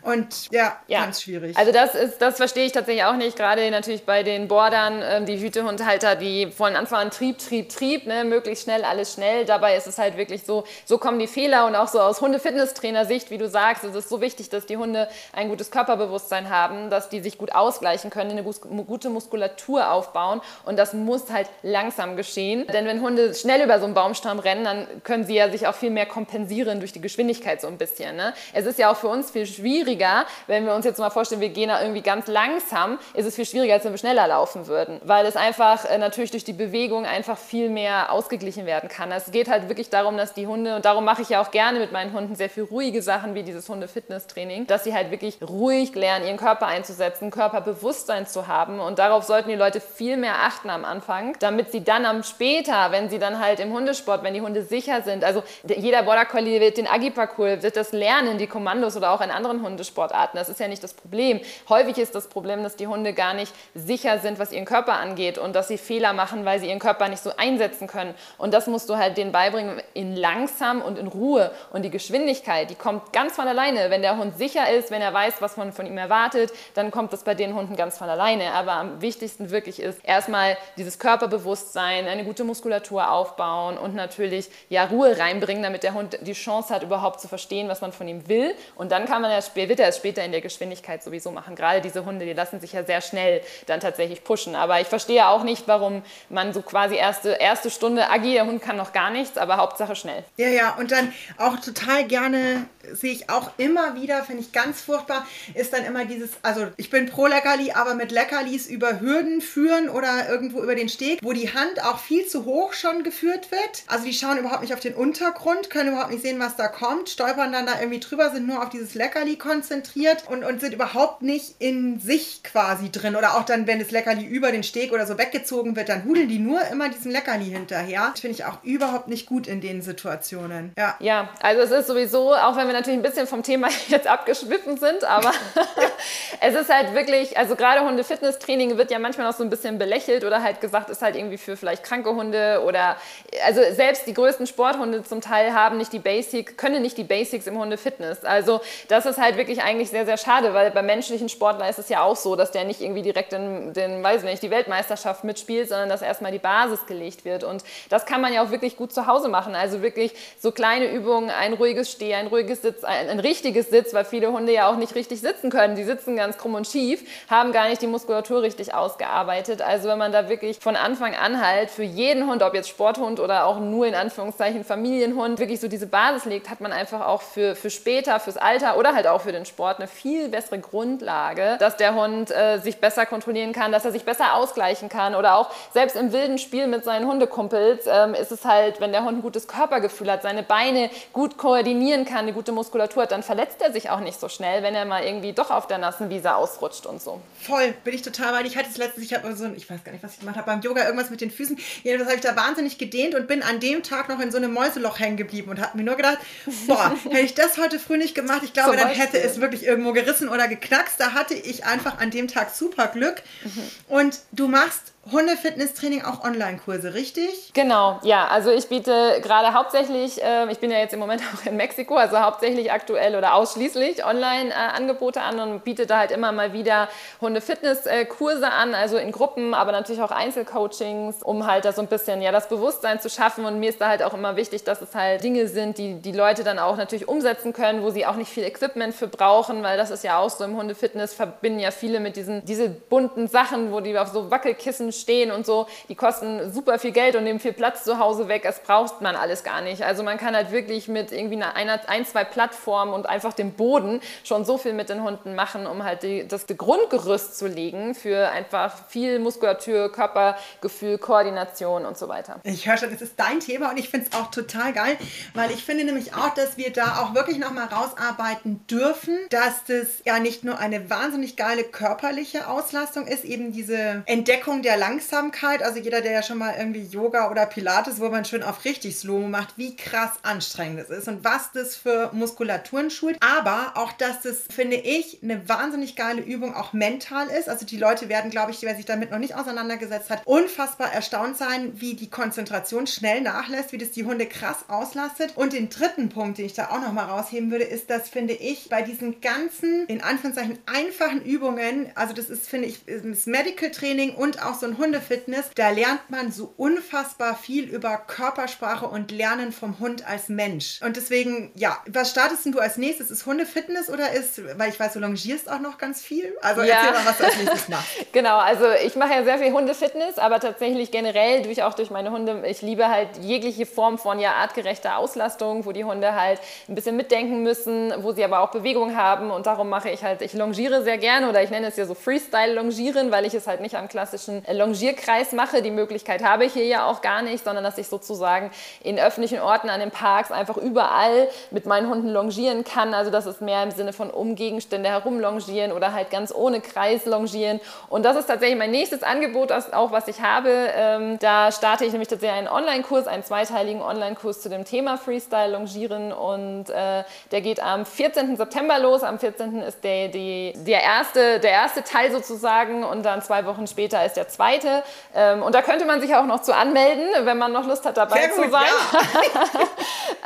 Und ja, ja, ganz schwierig.
Also das ist, das verstehe ich tatsächlich auch nicht. Gerade natürlich bei den Bordern, ähm, die Hütehundhalter, die von Anfang an Trieb, Trieb, Trieb, ne, möglichst schnell, alles schnell. Dabei ist es halt wirklich so, so kommen die Fehler und auch so aus Hunde-Fitnesstrainer-Sicht, wie du sagst, ist es so wichtig, dass die Hunde ein gutes Körperbewusstsein haben, dass die sich gut ausgleichen können, eine gute Muskulatur aufbauen und das muss halt langsam geschehen. Denn wenn Hunde schnell über so einen Baumstamm rennen, dann können sie ja sich auch viel mehr kompensieren durch die Geschwindigkeit so ein bisschen. Ne? Es ist ja auch für uns viel schwieriger, schwieriger, wenn wir uns jetzt mal vorstellen, wir gehen da irgendwie ganz langsam, ist es viel schwieriger, als wenn wir schneller laufen würden, weil es einfach äh, natürlich durch die Bewegung einfach viel mehr ausgeglichen werden kann. Es geht halt wirklich darum, dass die Hunde, und darum mache ich ja auch gerne mit meinen Hunden sehr viel ruhige Sachen wie dieses Hunde-Fitness-Training, dass sie halt wirklich ruhig lernen, ihren Körper einzusetzen, Körperbewusstsein zu haben und darauf sollten die Leute viel mehr achten am Anfang, damit sie dann am später, wenn sie dann halt im Hundesport, wenn die Hunde sicher sind, also jeder Border Collie wird den Agi-Parcours, wird das lernen, die Kommandos oder auch in anderen Hunde Sportarten. Das ist ja nicht das Problem. Häufig ist das Problem, dass die Hunde gar nicht sicher sind, was ihren Körper angeht und dass sie Fehler machen, weil sie ihren Körper nicht so einsetzen können. Und das musst du halt denen beibringen in langsam und in Ruhe. Und die Geschwindigkeit, die kommt ganz von alleine. Wenn der Hund sicher ist, wenn er weiß, was man von ihm erwartet, dann kommt das bei den Hunden ganz von alleine. Aber am wichtigsten wirklich ist erstmal dieses Körperbewusstsein, eine gute Muskulatur aufbauen und natürlich ja Ruhe reinbringen, damit der Hund die Chance hat, überhaupt zu verstehen, was man von ihm will. Und dann kann man ja, wird er es später in der Geschwindigkeit sowieso machen. Gerade diese Hunde, die lassen sich ja sehr schnell dann tatsächlich pushen. Aber ich verstehe auch nicht, warum man so quasi erste, erste Stunde, Agi, der Hund kann noch gar nichts, aber Hauptsache schnell.
Ja, ja, und dann auch total gerne sehe ich auch immer wieder, finde ich ganz furchtbar, ist dann immer dieses, also ich bin pro Leckerli, aber mit Leckerlis über Hürden führen oder irgendwo über den Steg, wo die Hand auch viel zu hoch schon geführt wird. Also die schauen überhaupt nicht auf den Untergrund, können überhaupt nicht sehen, was da kommt, stolpern dann da irgendwie drüber, sind nur auf dieses Leckerli konzentriert und, und sind überhaupt nicht in sich quasi drin. Oder auch dann, wenn das Leckerli über den Steg oder so weggezogen wird, dann hudeln die nur immer diesem Leckerli hinterher. Das finde ich auch überhaupt nicht gut in den Situationen.
Ja. ja, also es ist sowieso, auch wenn wir natürlich ein bisschen vom Thema [LAUGHS] jetzt abgeschwiffen sind, aber [LAUGHS] es ist halt wirklich, also gerade Hunde-Fitness-Training wird ja manchmal noch so ein bisschen belächelt oder halt gesagt, ist halt irgendwie für vielleicht kranke Hunde oder, also selbst die größten Sporthunde zum Teil haben nicht die Basics, können nicht die Basics im Hunde-Fitness. Also das ist halt wirklich wirklich eigentlich sehr, sehr schade, weil beim menschlichen Sportler ist es ja auch so, dass der nicht irgendwie direkt in den, weiß nicht, die Weltmeisterschaft mitspielt, sondern dass erstmal die Basis gelegt wird. Und das kann man ja auch wirklich gut zu Hause machen. Also wirklich so kleine Übungen, ein ruhiges Steh, ein ruhiges Sitz, ein, ein richtiges Sitz, weil viele Hunde ja auch nicht richtig sitzen können. Die sitzen ganz krumm und schief, haben gar nicht die Muskulatur richtig ausgearbeitet. Also wenn man da wirklich von Anfang an halt für jeden Hund, ob jetzt Sporthund oder auch nur in Anführungszeichen Familienhund, wirklich so diese Basis legt, hat man einfach auch für, für später, fürs Alter oder halt auch für den Sport eine viel bessere Grundlage, dass der Hund äh, sich besser kontrollieren kann, dass er sich besser ausgleichen kann oder auch selbst im wilden Spiel mit seinen Hundekumpels ähm, ist es halt, wenn der Hund ein gutes Körpergefühl hat, seine Beine gut koordinieren kann, eine gute Muskulatur hat, dann verletzt er sich auch nicht so schnell, wenn er mal irgendwie doch auf der nassen Wiese ausrutscht und so.
Voll, bin ich total, weil ich hatte es letztens, ich habe so ein, ich weiß gar nicht, was ich gemacht habe, beim Yoga irgendwas mit den Füßen. Jedenfalls habe ich da wahnsinnig gedehnt und bin an dem Tag noch in so einem Mäuseloch hängen geblieben und habe mir nur gedacht, boah, [LAUGHS] hätte ich das heute früh nicht gemacht, ich glaube, dann hätte es wirklich irgendwo gerissen oder geknackst. Da hatte ich einfach an dem Tag super Glück. Mhm. Und du machst Hundefitnesstraining auch Online-Kurse, richtig?
Genau, ja. Also ich biete gerade hauptsächlich, äh, ich bin ja jetzt im Moment [LAUGHS] auch in Mexiko, also hauptsächlich aktuell oder ausschließlich Online-Angebote an und biete da halt immer mal wieder Hundefitness-Kurse an, also in Gruppen, aber natürlich auch Einzelcoachings, um halt da so ein bisschen ja das Bewusstsein zu schaffen. Und mir ist da halt auch immer wichtig, dass es halt Dinge sind, die die Leute dann auch natürlich umsetzen können, wo sie auch nicht viel Equipment für brauchen, weil das ist ja auch so im Hundefitness verbinden ja viele mit diesen diese bunten Sachen, wo die auf so Wackelkissen stehen und so, die kosten super viel Geld und nehmen viel Platz zu Hause weg. Das braucht man alles gar nicht. Also man kann halt wirklich mit irgendwie einer, ein, zwei Plattformen und einfach dem Boden schon so viel mit den Hunden machen, um halt die, das Grundgerüst zu legen für einfach viel Muskulatur, Körpergefühl, Koordination und so weiter.
Ich höre schon, das ist dein Thema und ich finde es auch total geil, weil ich finde nämlich auch, dass wir da auch wirklich nochmal rausarbeiten dürfen, dass das ja nicht nur eine wahnsinnig geile körperliche Auslastung ist, eben diese Entdeckung der Langsamkeit, also jeder, der ja schon mal irgendwie Yoga oder Pilates, wo man schön auf richtig Slow macht, wie krass anstrengend es ist und was das für Muskulaturen schult. Aber auch, dass das, finde ich, eine wahnsinnig geile Übung auch mental ist. Also die Leute werden, glaube ich, wer sich damit noch nicht auseinandergesetzt hat, unfassbar erstaunt sein, wie die Konzentration schnell nachlässt, wie das die Hunde krass auslastet. Und den dritten Punkt, den ich da auch noch mal rausheben würde, ist, dass, finde ich, bei diesen ganzen, in Anführungszeichen, einfachen Übungen, also das ist, finde ich, das Medical Training und auch so ein Hundefitness, da lernt man so unfassbar viel über Körpersprache und Lernen vom Hund als Mensch. Und deswegen, ja, was startest du als nächstes? Ist Hundefitness oder ist, weil ich weiß, du longierst auch noch ganz viel? Also ja. erzähl mal, was du als nächstes machst. [LAUGHS]
genau, also ich mache ja sehr viel Hundefitness, aber tatsächlich generell durch auch durch meine Hunde, ich liebe halt jegliche Form von ja artgerechter Auslastung, wo die Hunde halt ein bisschen mitdenken müssen, wo sie aber auch Bewegung haben und darum mache ich halt, ich longiere sehr gerne oder ich nenne es ja so Freestyle-Longieren, weil ich es halt nicht am klassischen Longierkreis mache. Die Möglichkeit habe ich hier ja auch gar nicht, sondern dass ich sozusagen in öffentlichen Orten, an den Parks einfach überall mit meinen Hunden longieren kann. Also das ist mehr im Sinne von um Gegenstände herum oder halt ganz ohne Kreis longieren. Und das ist tatsächlich mein nächstes Angebot, auch was ich habe. Ähm, da starte ich nämlich tatsächlich einen Online-Kurs, einen zweiteiligen Online-Kurs zu dem Thema Freestyle Longieren und äh, der geht am 14. September los. Am 14. ist der, der, erste, der erste Teil sozusagen und dann zwei Wochen später ist der zweite Seite. Ähm, und da könnte man sich auch noch zu anmelden, wenn man noch Lust hat, dabei Sehr zu gut, sein. Ja.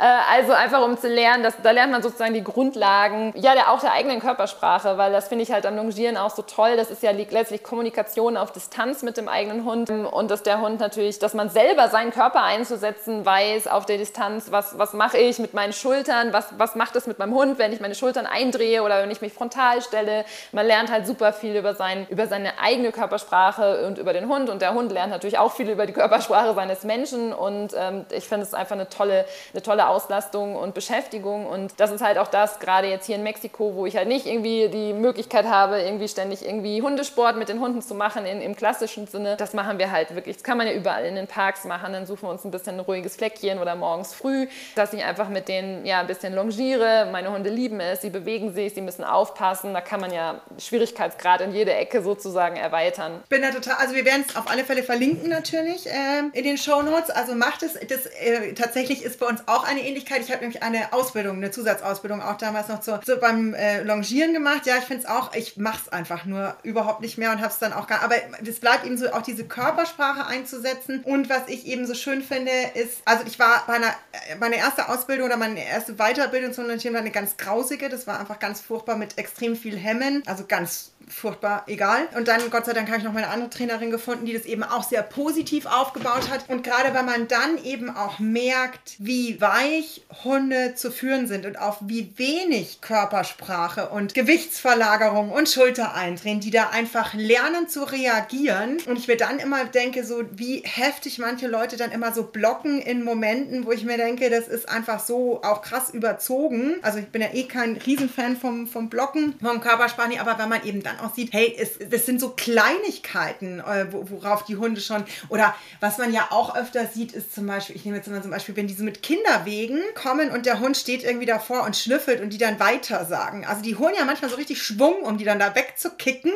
[LAUGHS] äh, also einfach um zu lernen, dass, da lernt man sozusagen die Grundlagen, ja, der, auch der eigenen Körpersprache, weil das finde ich halt am Longieren auch so toll. Das ist ja letztlich Kommunikation auf Distanz mit dem eigenen Hund und dass der Hund natürlich, dass man selber seinen Körper einzusetzen weiß auf der Distanz, was, was mache ich mit meinen Schultern, was, was macht es mit meinem Hund, wenn ich meine Schultern eindrehe oder wenn ich mich frontal stelle. Man lernt halt super viel über, sein, über seine eigene Körpersprache und über den Hund und der Hund lernt natürlich auch viel über die Körpersprache seines Menschen und ähm, ich finde es einfach eine tolle, eine tolle Auslastung und Beschäftigung und das ist halt auch das, gerade jetzt hier in Mexiko, wo ich halt nicht irgendwie die Möglichkeit habe, irgendwie ständig irgendwie Hundesport mit den Hunden zu machen in, im klassischen Sinne. Das machen wir halt wirklich, das kann man ja überall in den Parks machen, dann suchen wir uns ein bisschen ein ruhiges Fleckchen oder morgens früh, dass ich einfach mit denen ja ein bisschen longiere. Meine Hunde lieben es, sie bewegen sich, sie müssen aufpassen, da kann man ja Schwierigkeitsgrad in jede Ecke sozusagen erweitern.
Bin ja total, also wir werden es auf alle Fälle verlinken natürlich äh, in den Show Notes. Also macht es. Das äh, tatsächlich ist bei uns auch eine Ähnlichkeit. Ich habe nämlich eine Ausbildung, eine Zusatzausbildung auch damals noch so, so beim äh, Longieren gemacht. Ja, ich finde es auch, ich mache es einfach nur überhaupt nicht mehr und habe es dann auch gar. Aber es bleibt eben so, auch diese Körpersprache einzusetzen. Und was ich eben so schön finde, ist, also ich war bei einer, äh, meine erste Ausbildung oder meine erste Weiterbildung zum Longieren war eine ganz grausige. Das war einfach ganz furchtbar mit extrem viel Hemmen. Also ganz furchtbar egal. Und dann, Gott sei Dank, habe ich noch meine andere Trainerin gefunden, die das eben auch sehr positiv aufgebaut hat. Und gerade wenn man dann eben auch merkt, wie weich Hunde zu führen sind und auf wie wenig Körpersprache und Gewichtsverlagerung und Schultereindrehen, die da einfach lernen zu reagieren. Und ich mir dann immer denke, so wie heftig manche Leute dann immer so blocken in Momenten, wo ich mir denke, das ist einfach so auch krass überzogen. Also ich bin ja eh kein Riesenfan vom, vom Blocken, vom Körpersprache, aber wenn man eben dann auch sieht, hey, es, das sind so Kleinigkeiten, äh, worauf die Hunde schon, oder was man ja auch öfter sieht, ist zum Beispiel, ich nehme jetzt mal zum Beispiel, wenn diese mit Kinderwegen kommen und der Hund steht irgendwie davor und schnüffelt und die dann weiter sagen. Also die holen ja manchmal so richtig Schwung, um die dann da wegzukicken,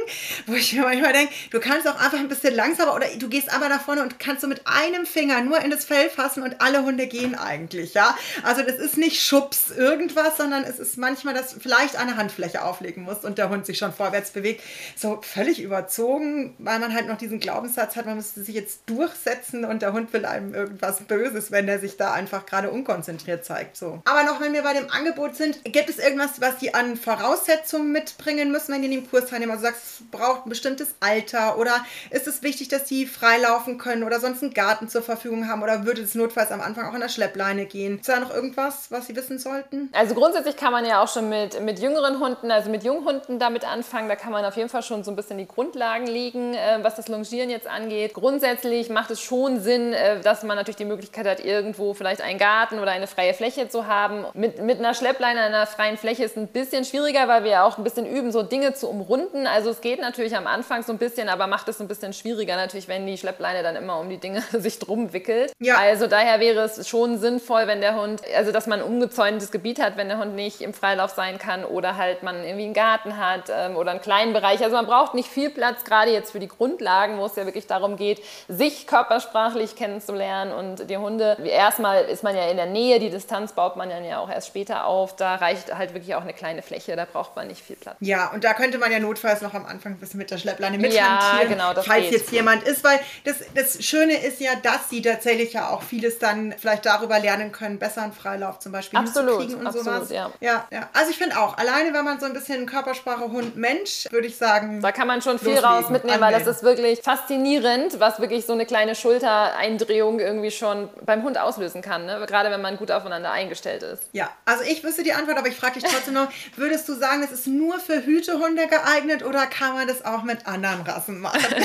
wo ich mir manchmal denke, du kannst auch einfach ein bisschen langsamer oder du gehst aber nach vorne und kannst so mit einem Finger nur in das Fell fassen und alle Hunde gehen eigentlich, ja. Also das ist nicht Schubs irgendwas, sondern es ist manchmal, dass vielleicht eine Handfläche auflegen muss und der Hund sich schon vorwärts bewegt Weg so völlig überzogen, weil man halt noch diesen Glaubenssatz hat, man müsste sich jetzt durchsetzen und der Hund will einem irgendwas Böses, wenn der sich da einfach gerade unkonzentriert zeigt. So. Aber noch, wenn wir bei dem Angebot sind, gibt es irgendwas, was die an Voraussetzungen mitbringen müssen, wenn die in den Kurs teilnehmen? Also sagst, es braucht ein bestimmtes Alter oder ist es wichtig, dass die freilaufen können oder sonst einen Garten zur Verfügung haben oder würde es notfalls am Anfang auch in der Schleppleine gehen? Ist da noch irgendwas, was Sie wissen sollten?
Also grundsätzlich kann man ja auch schon mit, mit jüngeren Hunden, also mit Junghunden damit anfangen. Da kann man auf jeden Fall schon so ein bisschen die Grundlagen legen, äh, was das Longieren jetzt angeht. Grundsätzlich macht es schon Sinn, äh, dass man natürlich die Möglichkeit hat, irgendwo vielleicht einen Garten oder eine freie Fläche zu haben. Mit, mit einer Schleppleine einer freien Fläche ist ein bisschen schwieriger, weil wir ja auch ein bisschen üben, so Dinge zu umrunden. Also es geht natürlich am Anfang so ein bisschen, aber macht es ein bisschen schwieriger natürlich, wenn die Schleppleine dann immer um die Dinge [LAUGHS] sich drum wickelt. Ja. Also daher wäre es schon sinnvoll, wenn der Hund, also dass man ein umgezäuntes Gebiet hat, wenn der Hund nicht im Freilauf sein kann oder halt man irgendwie einen Garten hat ähm, oder einen kleinen Bereich. Also man braucht nicht viel Platz, gerade jetzt für die Grundlagen, wo es ja wirklich darum geht, sich körpersprachlich kennenzulernen und die Hunde, erstmal ist man ja in der Nähe, die Distanz baut man ja auch erst später auf, da reicht halt wirklich auch eine kleine Fläche, da braucht man nicht viel Platz.
Ja, und da könnte man ja notfalls noch am Anfang ein bisschen mit der Schleppleine mithantieren, ja, genau, das falls geht. jetzt jemand ist, weil das, das Schöne ist ja, dass sie tatsächlich ja auch vieles dann vielleicht darüber lernen können, besser einen Freilauf zum Beispiel absolut, hinzukriegen und absolut, sowas. Ja. ja, ja. Also ich finde auch, alleine wenn man so ein bisschen Körpersprache Hund-Mensch, würde ich sagen,
da kann man schon viel raus mitnehmen, weil das ist wirklich faszinierend, was wirklich so eine kleine Schultereindrehung irgendwie schon beim Hund auslösen kann. Ne? Gerade wenn man gut aufeinander eingestellt ist.
Ja, also ich wüsste die Antwort, aber ich frage dich trotzdem noch, [LAUGHS] würdest du sagen, es ist nur für Hütehunde geeignet oder kann man das auch mit anderen Rassen machen? [LAUGHS]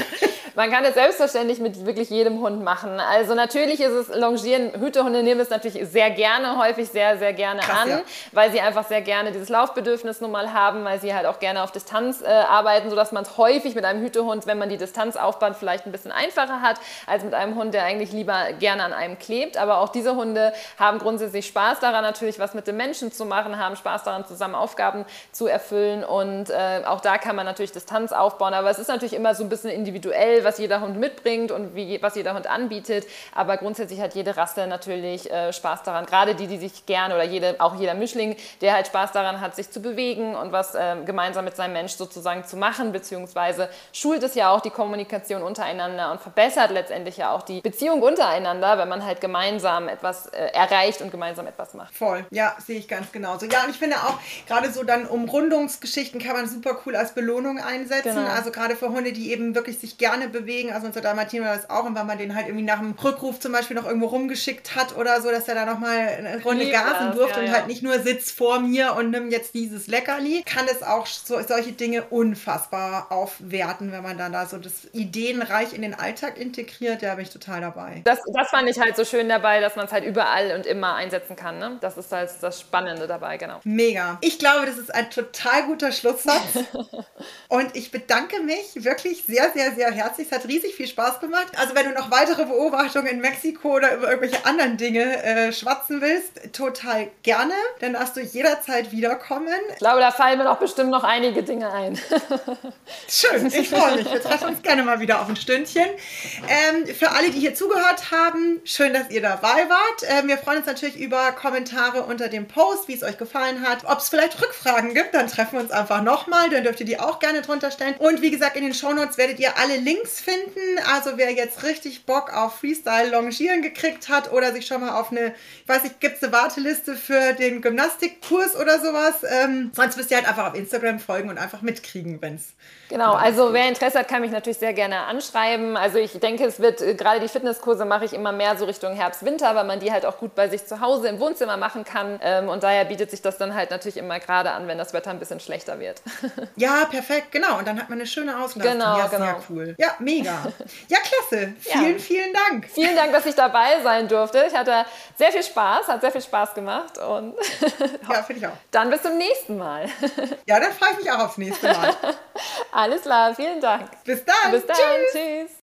Man kann es selbstverständlich mit wirklich jedem Hund machen. Also natürlich ist es Longieren, Hütehunde nehmen es natürlich sehr gerne, häufig sehr, sehr gerne Krass, an, ja. weil sie einfach sehr gerne dieses Laufbedürfnis nun mal haben, weil sie halt auch gerne auf Distanz äh, arbeiten, sodass man es häufig mit einem Hütehund, wenn man die Distanz aufbaut, vielleicht ein bisschen einfacher hat, als mit einem Hund, der eigentlich lieber gerne an einem klebt. Aber auch diese Hunde haben grundsätzlich Spaß daran, natürlich was mit dem Menschen zu machen, haben Spaß daran, zusammen Aufgaben zu erfüllen. Und äh, auch da kann man natürlich Distanz aufbauen. Aber es ist natürlich immer so ein bisschen individuell, was jeder Hund mitbringt und wie, was jeder Hund anbietet. Aber grundsätzlich hat jede Rasse natürlich äh, Spaß daran. Gerade die, die sich gerne oder jede, auch jeder Mischling, der halt Spaß daran hat, sich zu bewegen und was äh, gemeinsam mit seinem Mensch sozusagen zu machen, beziehungsweise schult es ja auch die Kommunikation untereinander und verbessert letztendlich ja auch die Beziehung untereinander, wenn man halt gemeinsam etwas äh, erreicht und gemeinsam etwas macht.
Voll, ja, sehe ich ganz genauso. Ja, und ich finde auch, gerade so dann Umrundungsgeschichten kann man super cool als Belohnung einsetzen. Genau. Also gerade für Hunde, die eben wirklich sich gerne bewegen. Also unser Dalmatiner das auch. Und wenn man den halt irgendwie nach dem Rückruf zum Beispiel noch irgendwo rumgeschickt hat oder so, dass er da nochmal eine Runde gasen durfte ja, und halt nicht nur sitzt vor mir und nimm jetzt dieses Leckerli, kann es auch so, solche Dinge unfassbar aufwerten, wenn man dann da so das Ideenreich in den Alltag integriert. Da bin ich total dabei.
Das, das fand ich halt so schön dabei, dass man es halt überall und immer einsetzen kann. Ne? Das ist halt das Spannende dabei, genau.
Mega. Ich glaube, das ist ein total guter Schlusssatz. [LAUGHS] und ich bedanke mich wirklich sehr, sehr, sehr herzlich es hat riesig viel Spaß gemacht. Also wenn du noch weitere Beobachtungen in Mexiko oder über irgendwelche anderen Dinge äh, schwatzen willst, total gerne. Dann darfst du jederzeit wiederkommen.
Ich glaube, da fallen mir doch bestimmt noch einige Dinge ein. [LAUGHS]
Schön, ich freue mich. Wir treffen uns gerne mal wieder auf ein Stündchen. Ähm, für alle, die hier zugehört haben, schön, dass ihr dabei wart. Ähm, wir freuen uns natürlich über Kommentare unter dem Post, wie es euch gefallen hat. Ob es vielleicht Rückfragen gibt, dann treffen wir uns einfach nochmal. Dann dürft ihr die auch gerne drunter stellen. Und wie gesagt, in den Shownotes werdet ihr alle Links finden. Also wer jetzt richtig Bock auf Freestyle Longieren gekriegt hat oder sich schon mal auf eine, ich weiß nicht, gibt es eine Warteliste für den Gymnastikkurs oder sowas? Ähm, sonst müsst ihr halt einfach auf Instagram folgen und einfach mitkriegen, wenn es
Genau, also wer Interesse hat, kann mich natürlich sehr gerne anschreiben. Also ich denke, es wird, äh, gerade die Fitnesskurse mache ich immer mehr so Richtung Herbst, Winter, weil man die halt auch gut bei sich zu Hause im Wohnzimmer machen kann. Ähm, und daher bietet sich das dann halt natürlich immer gerade an, wenn das Wetter ein bisschen schlechter wird. [LAUGHS]
Ja, perfekt, genau. Und dann hat man eine schöne Auslastung.
Genau,
ja,
genau.
Sehr cool. Ja, mega. [LAUGHS] Ja, klasse. Vielen,
Ja.
vielen Dank.
Vielen Dank, dass ich dabei sein durfte. Ich hatte sehr viel Spaß, hat sehr viel Spaß gemacht und
Ja, [LAUGHS] finde ich auch.
dann bis zum nächsten Mal.
Ja, dann freue ich mich auch aufs nächste Mal. [LAUGHS]
Alles klar, vielen Dank.
Bis dann.
Bis dann,
Tschüss.
tschüss.